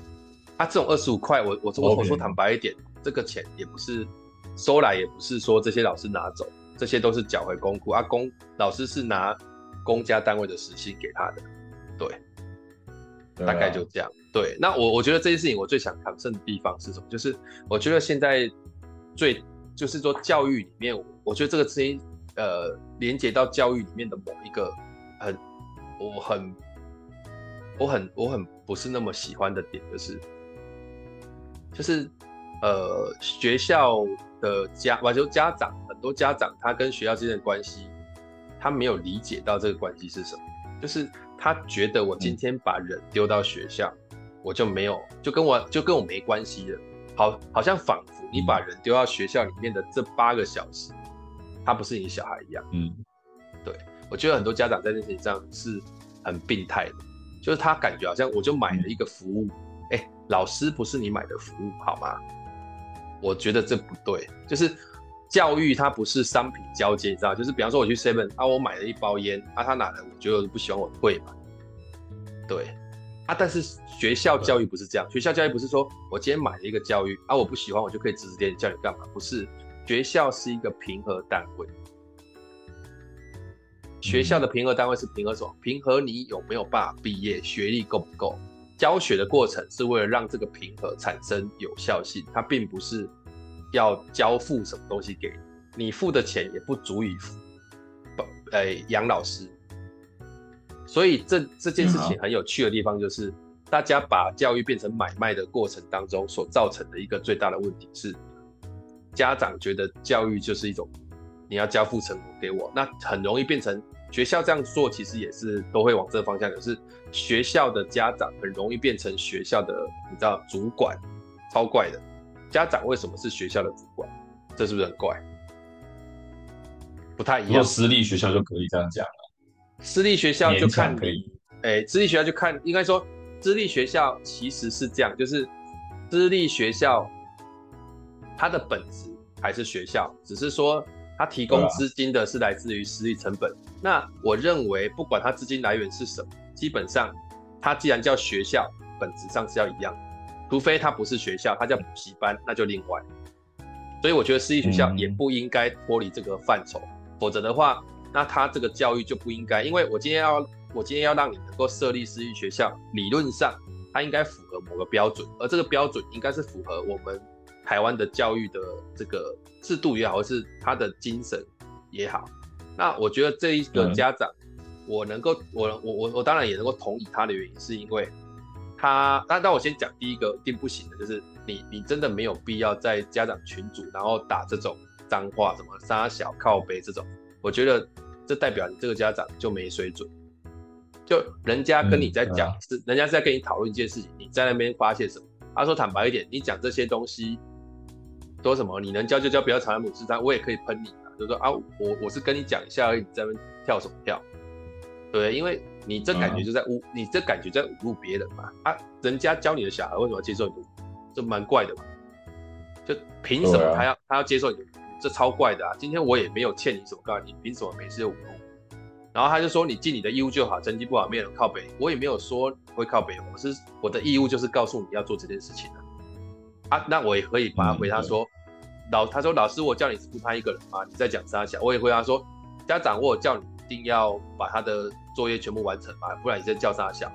啊，这种二十五块，我我我我说坦白一点。这个钱也不是收来，也不是说这些老师拿走，这些都是缴回公库啊。公老师是拿公家单位的时薪给他的，对，对啊、大概就这样。对，那我我觉得这件事情我最想谈胜的地方是什么？就是我觉得现在最就是说教育里面，我觉得这个事情呃连接到教育里面的某一个很我很我很我很不是那么喜欢的点，就是就是。呃，学校的家，或者家长，很多家长他跟学校之间的关系，他没有理解到这个关系是什么，就是他觉得我今天把人丢到学校，嗯、我就没有，就跟我就跟我没关系了，好，好像仿佛你把人丢到学校里面的这八个小时，他不是你小孩一样。嗯，对，我觉得很多家长在这件事情上是很病态的，就是他感觉好像我就买了一个服务，哎、老师不是你买的服务，好吗？我觉得这不对，就是教育它不是商品交接，你知道？就是比方说我去 Seven 啊，我买了一包烟啊，他拿来，我觉得不喜欢，我退嘛。对啊，但是学校教育不是这样，学校教育不是说我今天买了一个教育啊，我不喜欢，我就可以指指点点叫你干嘛？不是，学校是一个平和单位，学校的平和单位是平和什么？平和你有没有办法毕业，学历够不够？教学的过程是为了让这个平和产生有效性，它并不是要交付什么东西给你，你付的钱也不足以付，呃，养老师。所以这这件事情很有趣的地方就是，大家把教育变成买卖的过程当中所造成的一个最大的问题是，家长觉得教育就是一种你要交付成果给我，那很容易变成。学校这样做其实也是都会往这个方向，可是学校的家长很容易变成学校的，你知道主管，超怪的。家长为什么是学校的主管？这是不是很怪？不太一样。私立学校就可以这样讲了。私立学校就看你，哎，私立学校就看，应该说私立学校其实是这样，就是私立学校它的本质还是学校，只是说。它提供资金的是来自于私立成本。那我认为，不管它资金来源是什么，基本上，它既然叫学校，本质上是要一样，除非它不是学校，它叫补习班，那就另外。所以我觉得私立学校也不应该脱离这个范畴，否则的话，那他这个教育就不应该。因为我今天要，我今天要让你能够设立私立学校，理论上它应该符合某个标准，而这个标准应该是符合我们。台湾的教育的这个制度也好，或是他的精神也好，那我觉得这一个家长，我能够，我我我我当然也能够同意他的原因，是因为他，但但我先讲第一个一定不行的，就是你你真的没有必要在家长群组然后打这种脏话，什么杀小靠背这种，我觉得这这代表你这个家长就没水准。就人家跟你在讲，嗯、是人家是在跟你讨论一件事情，你在那边发泄什么？他说坦白一点，你讲这些东西说什么？你能教就教，不要藏在母狮山，我也可以喷你啊。就说啊，我我是跟你讲一下而已，你在那边跳什么跳？对，因为你这感觉就在侮，嗯、你这感觉在侮辱别人嘛。啊，人家教你的小孩为什么要接受你的？这蛮怪的嘛。就凭什么他要、啊、他要接受你的？这超怪的啊！今天我也没有欠你什么，告诉你凭什么没事就侮辱？然后他就说：“你尽你的义务就好，成绩不好没有人靠北。”我也没有说会靠北，我是我的义务就是告诉你要做这件事情的啊。那我也可以把他回他说：“嗯、老他说老师，我叫你只顾拍一个人吗？你在讲三小。”我也回答说：“家长，我有叫你一定要把他的作业全部完成嘛，不然你在叫三小。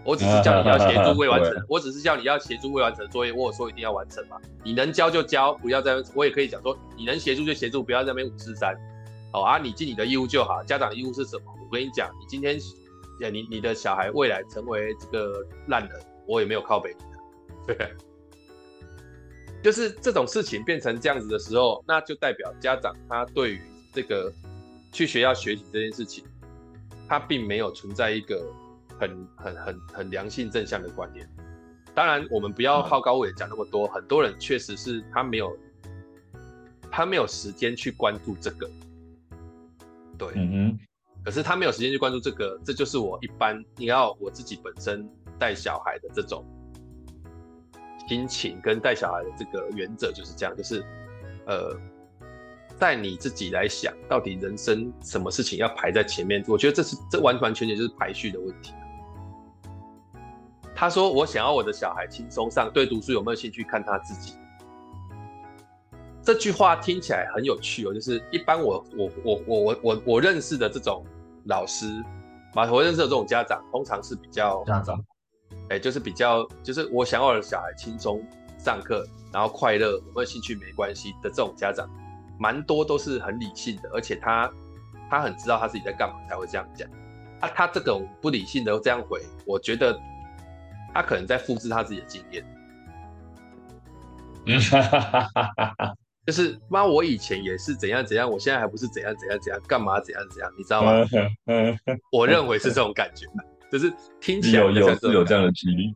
我只是叫你要协助未完成，我只是叫你要协助未完成的作业。我有说一定要完成嘛，你能交就交，不要在我也可以讲说你能协助就协助，不要在那边五四三。”好啊，你尽你的义务就好。家长的义务是什么？我跟你讲，你今天，你你的小孩未来成为这个烂人，我也没有靠北你的。对，就是这种事情变成这样子的时候，那就代表家长他对于这个去学校学习这件事情，他并没有存在一个很很很很良性正向的观念。当然，我们不要好高骛远讲那么多，很多人确实是他没有他没有时间去关注这个。对，可是他没有时间去关注这个，这就是我一般你要我自己本身带小孩的这种心情跟带小孩的这个原则就是这样，就是呃，带你自己来想到底人生什么事情要排在前面，我觉得这是这完完全全就是排序的问题。他说我想要我的小孩轻松上，对读书有没有兴趣看他自己。这句话听起来很有趣哦，就是一般我我我我我我我认识的这种老师，马我认识的这种家长，通常是比较家长，哎，就是比较就是我想要我的小孩轻松上课，然后快乐，有没有兴趣没关系的这种家长，蛮多都是很理性的，而且他他很知道他自己在干嘛才会这样讲。啊，他这种不理性的这样回，我觉得他可能在复制他自己的经验。嗯。就是妈，我以前也是怎样怎样，我现在还不是怎样怎样怎样，干嘛怎样怎样，你知道吗？我认为是这种感觉，就是听起来有有是有这样的几率。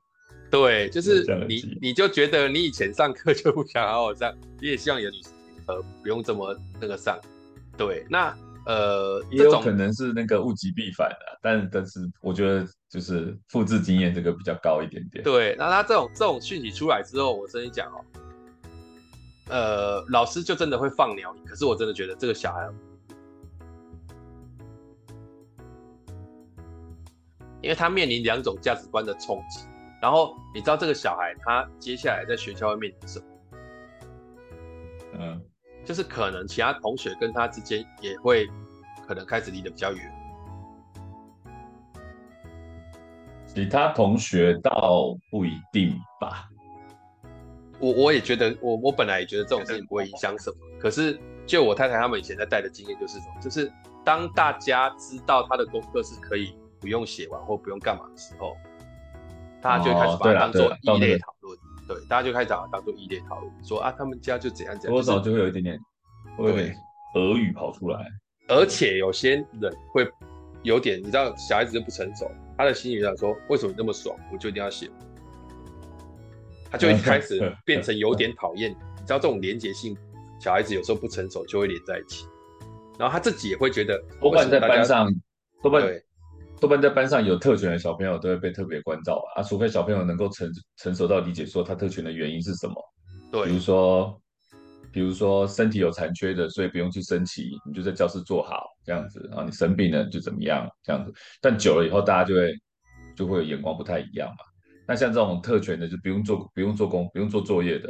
对，就是你你就觉得你以前上课就不想好好上，你也希望有女呃不用这么那个上。对，那呃也有可能是那个物极必反的，但但是我觉得就是复制经验这个比较高一点点。对，那他这种这种讯息出来之后，我跟你讲哦。呃，老师就真的会放鸟你，可是我真的觉得这个小孩，因为他面临两种价值观的冲击，然后你知道这个小孩他接下来在学校会面临什么？嗯，就是可能其他同学跟他之间也会可能开始离得比较远，其他同学倒不一定吧。我我也觉得，我我本来也觉得这种事情不会影响什么。可是，就我太太他们以前在带的经验就是什么，就是当大家知道他的功课是可以不用写完或不用干嘛的时候，大家就开始把它当做异类。对，大家就开始把它当做异类讨论，说啊，他们家就怎样怎样，多少就会有一点点，会俄语跑出来。而且有些人会有点，你知道，小孩子就不成熟，他的心理上说，为什么你那么爽，我就一定要写。他就一开始 变成有点讨厌，你知道这种连结性，小孩子有时候不成熟就会连在一起，然后他自己也会觉得，多半在班上，多半对多半在班上有特权的小朋友都会被特别关照吧啊，除非小朋友能够成成熟到理解说他特权的原因是什么，对，比如说比如说身体有残缺的，所以不用去升旗，你就在教室坐好这样子，然后你生病了就怎么样这样子，但久了以后大家就会就会眼光不太一样嘛。那像这种特权的，就不用做、不用做工、不用做作业的，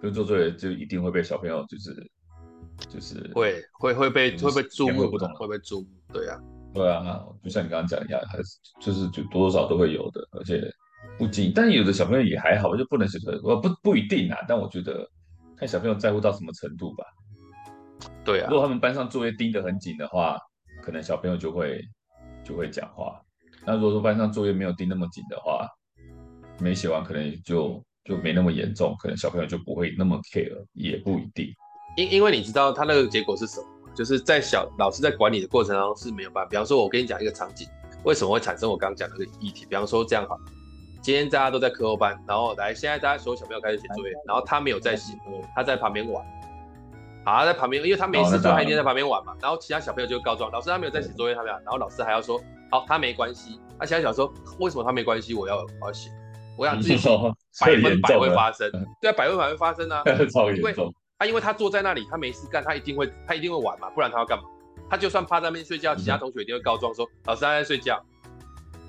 不用做作业就一定会被小朋友就是就是会会会被会被注目，不同会被注目，对啊，对啊，就像你刚刚讲一样，还是就是就多多少都会有的，而且不仅，但有的小朋友也还好，就不能写作业，我不不一定啊，但我觉得看小朋友在乎到什么程度吧。对啊，如果他们班上作业盯得很紧的话，可能小朋友就会就会讲话。那如果说班上作业没有盯那么紧的话，没写完可能就就没那么严重，可能小朋友就不会那么 care，也不一定。因因为你知道他那个结果是什么吗？就是在小老师在管理的过程当中是没有办法。比方说，我跟你讲一个场景，为什么会产生我刚刚讲的那个议题？比方说这样好，今天大家都在课后班，然后来现在大家所有小朋友开始写作业，然后他没有在写，他在旁边玩。好，在旁边，因为他没事做，他一定在旁边玩嘛。然后其他小朋友就告状，老师他没有在写作业，他没有。然后老师还要说，好，他没关系。那其他小朋友说，为什么他没关系？我要我要写，我想自己写，百分百会发生。对啊，百分百会发生啊。超严重。他因为他坐在那里，他没事干，他一定会他一定会玩嘛，不然他要干嘛？他就算趴在那边睡觉，其他同学一定会告状说，老师他在睡觉，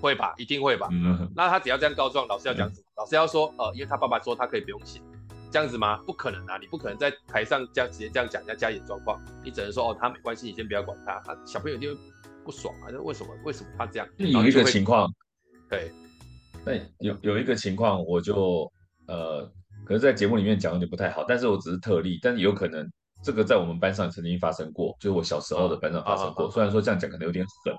会吧？一定会吧？那他只要这样告状，老师要讲什么？老师要说，呃，因为他爸爸说他可以不用写。这样子吗？不可能啊！你不可能在台上这样直接这样讲人家家里状况，你只能说哦，他没关系，你先不要管他。他小朋友就不爽啊，那为什么？为什么他这样？有一个情况，对，对，有有一个情况，我就呃，可是在节目里面讲有点不太好，但是我只是特例，但是有可能这个在我们班上曾经发生过，就是我小时候的班上发生过。哦、虽然说这样讲可能有点狠。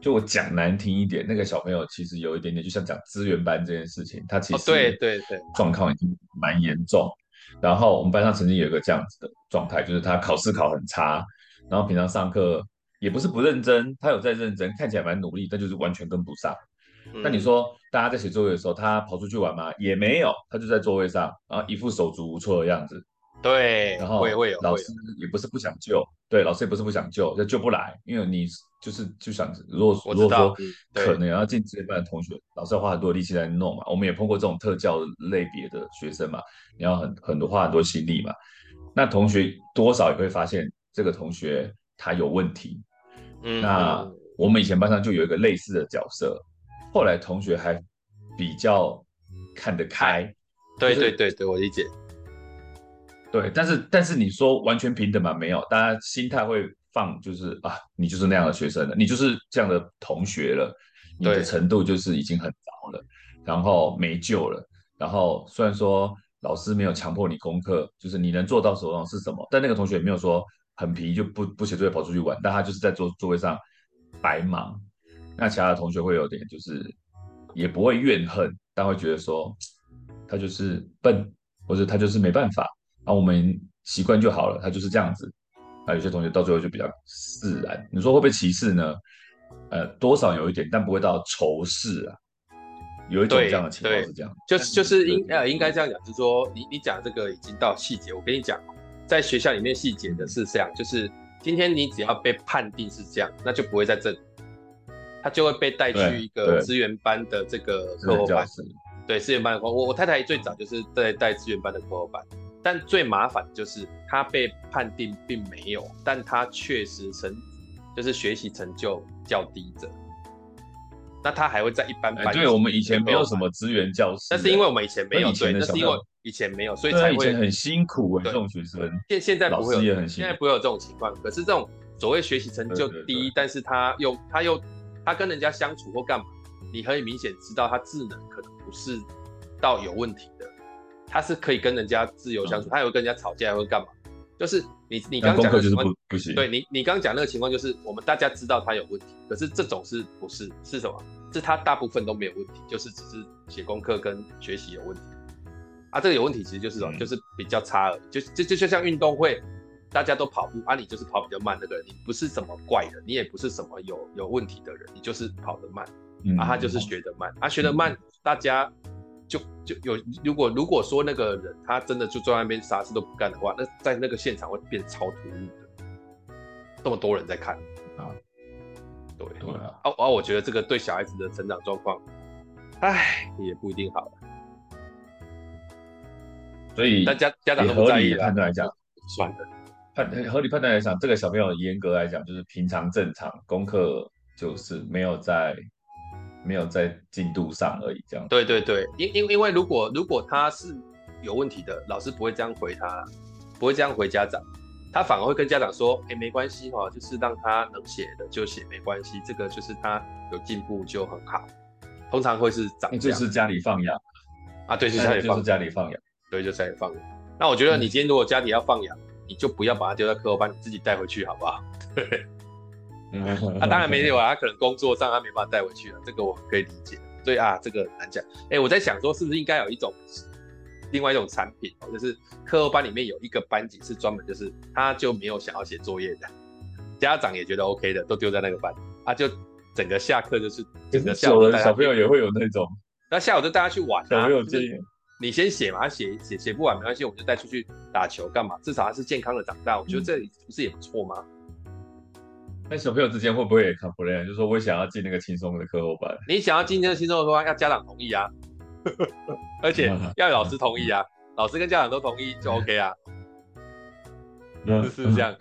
就我讲难听一点，那个小朋友其实有一点点，就像讲资源班这件事情，他其实对对对状况已经蛮严重。然后我们班上曾经有一个这样子的状态，就是他考试考很差，然后平常上课也不是不认真，他有在认真，看起来蛮努力，但就是完全跟不上。那你说大家在写作业的时候，他跑出去玩吗？也没有，他就在座位上，然后一副手足无措的样子。对，然后老师也不是不想救，对，老师也不是不想救，就救不来，因为你。就是就想，如果如果说可能要进职业班的同学，老师要花很多力气来弄嘛。我们也碰过这种特教类别的学生嘛，你要很很多花很多心力嘛。那同学多少也会发现这个同学他有问题。嗯，那我们以前班上就有一个类似的角色，后来同学还比较看得开。对对对对，我理解。对，但是但是你说完全平等嘛？没有，大家心态会。放就是啊，你就是那样的学生了，你就是这样的同学了，你的程度就是已经很糟了，然后没救了。然后虽然说老师没有强迫你功课，就是你能做到手上是什么，但那个同学也没有说很皮就不不写作业跑出去玩，但他就是在座座位上白忙。那其他的同学会有点就是也不会怨恨，但会觉得说他就是笨，或者他就是没办法，那我们习惯就好了，他就是这样子。那有些同学到最后就比较自然，你说会不会歧视呢？呃，多少有一点，但不会到仇视啊。有一种这样的情况是这样，就是就是应呃应该这样讲，就是说你你讲这个已经到细节，我跟你讲，在学校里面细节的是这样，就是今天你只要被判定是这样，那就不会在这里，他就会被带去一个资源班的这个课后班，对，资源班的课后，我我太太最早就是在带资源班的课后班。但最麻烦的就是他被判定并没有，但他确实成就是学习成就较低者，那他还会在一般班。对，我们以前没有什么资源教师，但是因为我们以前没有，对，那是因为以前没有，所以才会以前很辛苦。这种学生现现在不会有，现在不会有这种情况。可是这种所谓学习成就低，对对对，但是他又他又他跟人家相处或干嘛，你可以明显知道他智能可能不是到有问题的。他是可以跟人家自由相处，嗯、他也会跟人家吵架，还会干嘛？就是你你刚刚讲的情况，不行。对你你刚刚讲那个情况，就是我们大家知道他有问题，可是这种是不是是什么？是他大部分都没有问题，就是只是写功课跟学习有问题。啊，这个有问题其实就是什么？嗯、就是比较差而已。就就就就像运动会，大家都跑步，啊，你就是跑比较慢那个人，你不是什么怪人，你也不是什么有有问题的人，你就是跑得慢，嗯、啊，他就是学得慢，啊，学得慢，大家。就就有，如果如果说那个人他真的就坐在那边啥事都不干的话，那在那个现场会变超突兀的，这么多人在看啊，对对啊，啊，啊，我觉得这个对小孩子的成长状况，哎，也不一定好了。所以大家家长都不在意判断来讲，算了，判合理判断来讲，这个小朋友严格来讲就是平常正常，功课就是没有在。没有在进度上而已，这样。对对对，因因因为如果如果他是有问题的，老师不会这样回他，不会这样回家长，他反而会跟家长说，哎，没关系哈，就是让他能写的就写，没关系，这个就是他有进步就很好。通常会是长这是家里放养啊，对，就是家里放，就是家里放养，对，就家里放养。那我觉得你今天如果家里要放养，嗯、你就不要把他丢在课后班，你自己带回去好不好？对。他、啊、当然没有啊，他可能工作上他没办法带回去了，这个我可以理解。所以啊，这个很难讲。哎、欸，我在想说，是不是应该有一种另外一种产品，就是课后班里面有一个班级是专门就是他就没有想要写作业的，家长也觉得 OK 的，都丢在那个班，啊就整个下课就是整个下午小朋友也会有那种，那下午就带他去玩啊，小朋友这样，你先写嘛，他写写写不完没关系，我们就带出去打球干嘛？至少他是健康的长大，我觉得这不是也不错吗？那小朋友之间会不会也 complain？就是说我想要进那个轻松的课后班，你想要进那个轻松的课后班，要家长同意啊，而且 要有老师同意啊，老师跟家长都同意就 OK 啊，是是这样。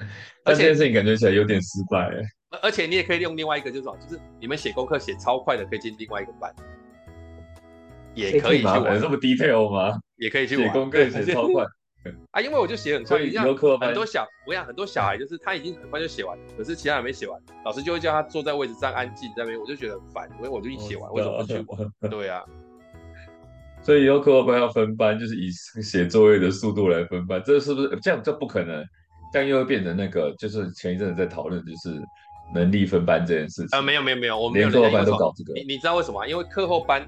而且这件事情感觉起来有点失败哎。而且你也可以用另外一个，就是什么？就是你们写功课写超快的，可以进另外一个班，也可以去玩。这么 detail 吗？也可以去玩。写功课写超快。啊，因为我就写很快，你像很多小，我想很多小孩就是他已经很快就写完了，可是其他人没写完，老师就会叫他坐在位置上安静在那边，我就觉得很烦，因为我就已经写完，为什么不去玩？对啊，所以以后课后班要分班，就是以写作业的速度来分班，这是不是这样？这不可能，这样又会变成那个，就是前一阵子在讨论，就是能力分班这件事情。啊，没有没有没有，我们连课后班都搞这个，你你知道为什么？因为课后班。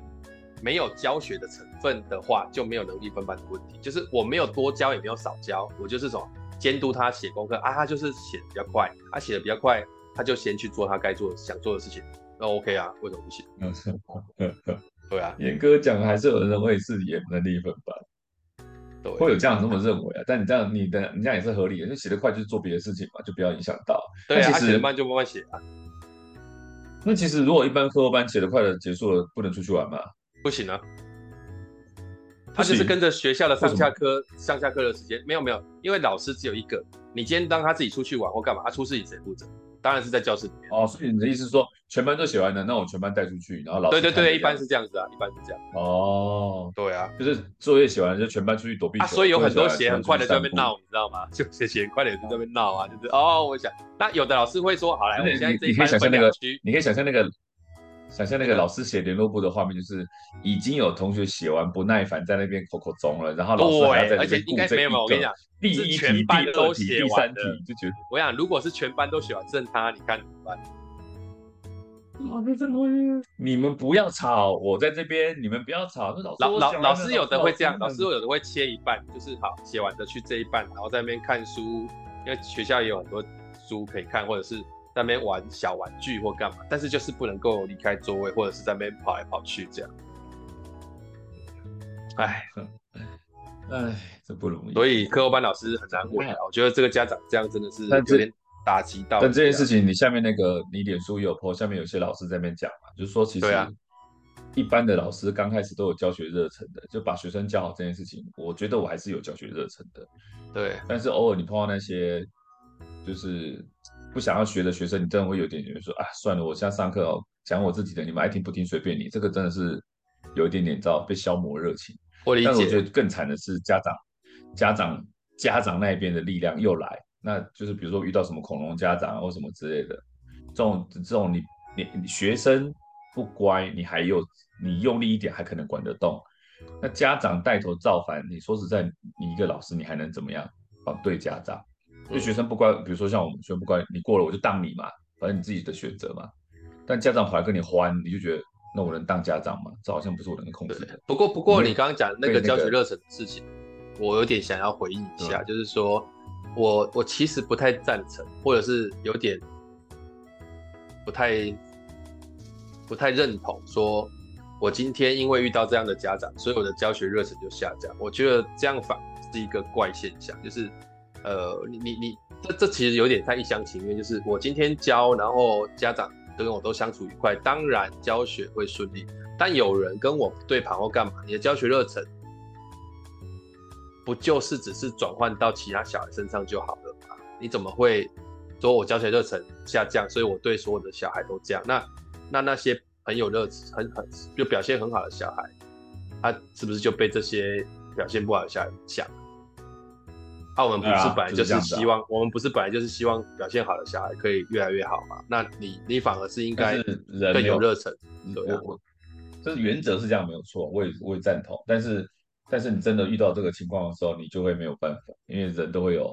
没有教学的成分的话，就没有能力分班的问题。就是我没有多教，也没有少教，我就是什么监督他写功课啊，他就是写的比较快，他写的比较快，他就先去做他该做、想做的事情，那 OK 啊？为什么不行？对啊，严格讲，还是有人认为是也能力分班，对，会有这样这么认为啊？但你这样，你的你这样也是合理的，就写得快就是做别的事情嘛，就不要影响到。对啊，他写得慢就慢慢写啊。那其实如果一般课后班写得快的结束了，不能出去玩吗？不行啊，他就是跟着学校的上下课、上下课的时间，没有没有，因为老师只有一个。你今天当他自己出去玩或干嘛，他出事你谁负责？当然是在教室里面。哦，所以你的意思是说，全班都写完了，那我全班带出去，然后老师对对对，一般是这样子啊，一般是这样。哦，对啊，就是作业写完了就全班出去躲避。啊，所以有很多写很快的在那边闹，你知道吗？就写写很快的在那边闹啊，就是哦，我想那有的老师会说，好来，我们现在这一班分两区，你可以想象那个。想象那个老师写联络簿的画面，就是已经有同学写完不耐烦在那边口口中了，然后老师还要在那边顾这一个，而且应该没有，我跟你讲，第一题、全班都写完，第三题就觉得，我想如果是全班都写完，剩他，你看怎么办？老师真的会，你们不要吵，我在这边，你们不要吵。老老老老师有的会这样，老师有的会切一半，就是好写完的去这一半，然后在那边看书，因为学校也有很多书可以看，或者是。在那边玩小玩具或干嘛，但是就是不能够离开座位，或者是在那边跑来跑去这样。哎，哎，这不容易。所以课后班老师很难为啊。我觉得这个家长这样真的是有点打击到。但这件事情，你下面那个你脸书有 po，下面有些老师在那边讲嘛，就是说其实一般的老师刚开始都有教学热忱的，就把学生教好这件事情，我觉得我还是有教学热忱的。对，但是偶尔你碰到那些就是。不想要学的学生，你真的会有点觉得说啊，算了，我现在上课哦，讲我自己的，你们爱听不听随便你。这个真的是有一点点，知道被消磨热情。我理解。但我觉得更惨的是家长，家长，家长那边的力量又来，那就是比如说遇到什么恐龙家长或什么之类的，这种这种你你你学生不乖，你还有你用力一点还可能管得动，那家长带头造反，你说实在，你一个老师你还能怎么样？反对家长。就学生不乖，比如说像我们学生不乖，你过了我就当你嘛，反正你自己的选择嘛。但家长跑来跟你欢，你就觉得那我能当家长吗？这好像不是我能控制的。不过不过你刚刚讲那个教学热忱的事情，我有点想要回应一下，就是说我我其实不太赞成，或者是有点不太不太认同，说我今天因为遇到这样的家长，所以我的教学热忱就下降。我觉得这样反而是一个怪现象，就是。呃，你你你，这这其实有点太一厢情愿，就是我今天教，然后家长都跟我都相处愉快，当然教学会顺利。但有人跟我对盘或干嘛，你的教学热忱不就是只是转换到其他小孩身上就好了吗？你怎么会说我教学热忱下降，所以我对所有的小孩都这样？那那那些很有热忱、很很就表现很好的小孩，他是不是就被这些表现不好的小孩影响？那、啊、我们不是本来就是希望，啊就是啊、我们不是本来就是希望表现好的小孩可以越来越好嘛？那你你反而是应该更有热忱，对啊，这是原则是这样没有错，我也我也赞同。但是但是你真的遇到这个情况的时候，你就会没有办法，因为人都会有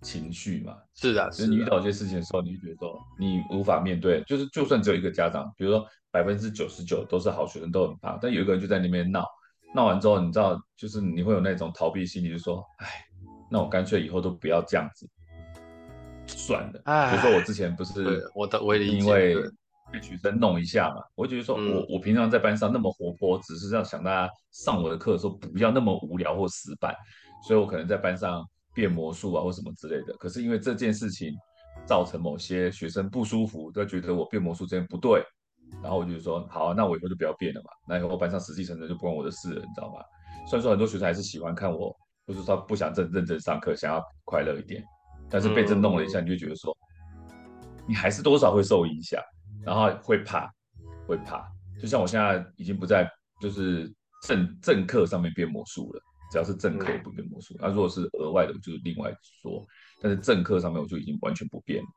情绪嘛。是的，是你遇到一些事情的时候，你就觉得说你无法面对，就是就算只有一个家长，比如说百分之九十九都是好学生，都很棒，但有一个人就在那边闹，闹完之后，你知道，就是你会有那种逃避心理，就说，哎，那我干脆以后都不要这样子，算了。比如说我之前不是，我的我也因为被学生弄一下嘛，我就觉得说我、嗯、我平常在班上那么活泼，只是这样想大家上我的课的时候不要那么无聊或死板，所以我可能在班上变魔术啊或什么之类的。可是因为这件事情造成某些学生不舒服，都觉得我变魔术这件不对。然后我就说，好啊，那我以后就不要变了嘛。那以后班上死气沉沉就不关我的事了，你知道吗？虽然说很多学生还是喜欢看我，或者说他不想认认真上课，想要快乐一点，但是被这弄了一下，你就觉得说，你还是多少会受影响，然后会怕，会怕。就像我现在已经不在就是正正课上面变魔术了，只要是正课不变魔术。那如果是额外的，就是另外说。但是正课上面我就已经完全不变了，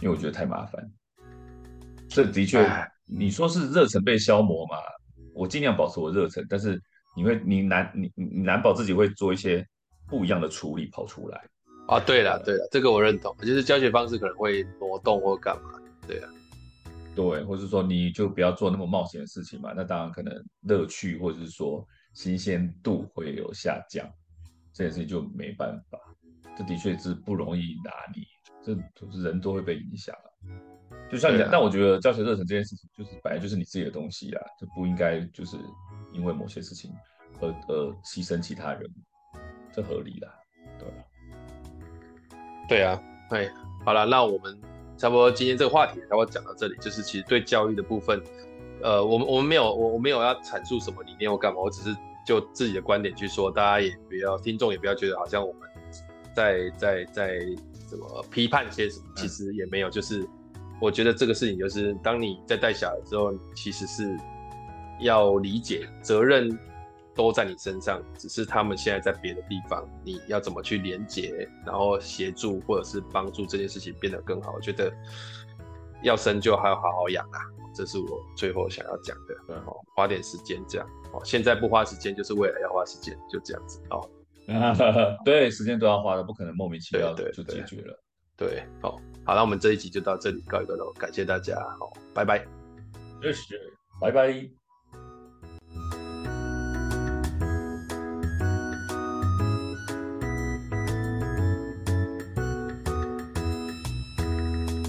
因为我觉得太麻烦。这的确。你说是热忱被消磨嘛？我尽量保持我热忱，但是你会你难你你难保自己会做一些不一样的处理跑出来啊。对了对了，这个我认同，就是教学方式可能会挪动或干嘛。对啊，对，或是说你就不要做那么冒险的事情嘛。那当然可能乐趣或者是说新鲜度会有下降，这件事情就没办法。这的确是不容易拿捏，这都是人都会被影响。就像你讲，啊、但我觉得教学热忱这件事情，就是本来就是你自己的东西啊，就不应该就是因为某些事情而而牺牲其他人，这合理啦，对吧？对啊，哎，好了，那我们差不多今天这个话题，差不多讲到这里，就是其实对教育的部分，呃，我们我们没有我我没有要阐述什么理念或干嘛，我只是就自己的观点去说，大家也不要听众也不要觉得好像我们在在在什么批判些什么，其实也没有，就是。我觉得这个事情就是，当你在带小孩之后，其实是要理解责任都在你身上，只是他们现在在别的地方，你要怎么去连接，然后协助或者是帮助这件事情变得更好。我觉得要生就还要好好养啊，这是我最后想要讲的。然后花点时间这样，哦，现在不花时间就是未来要花时间，就这样子哦。对，时间都要花的，不可能莫名其妙的就解决了。对，好，好，那我们这一集就到这里告一段落，感谢大家，好，拜拜，谢谢，拜拜。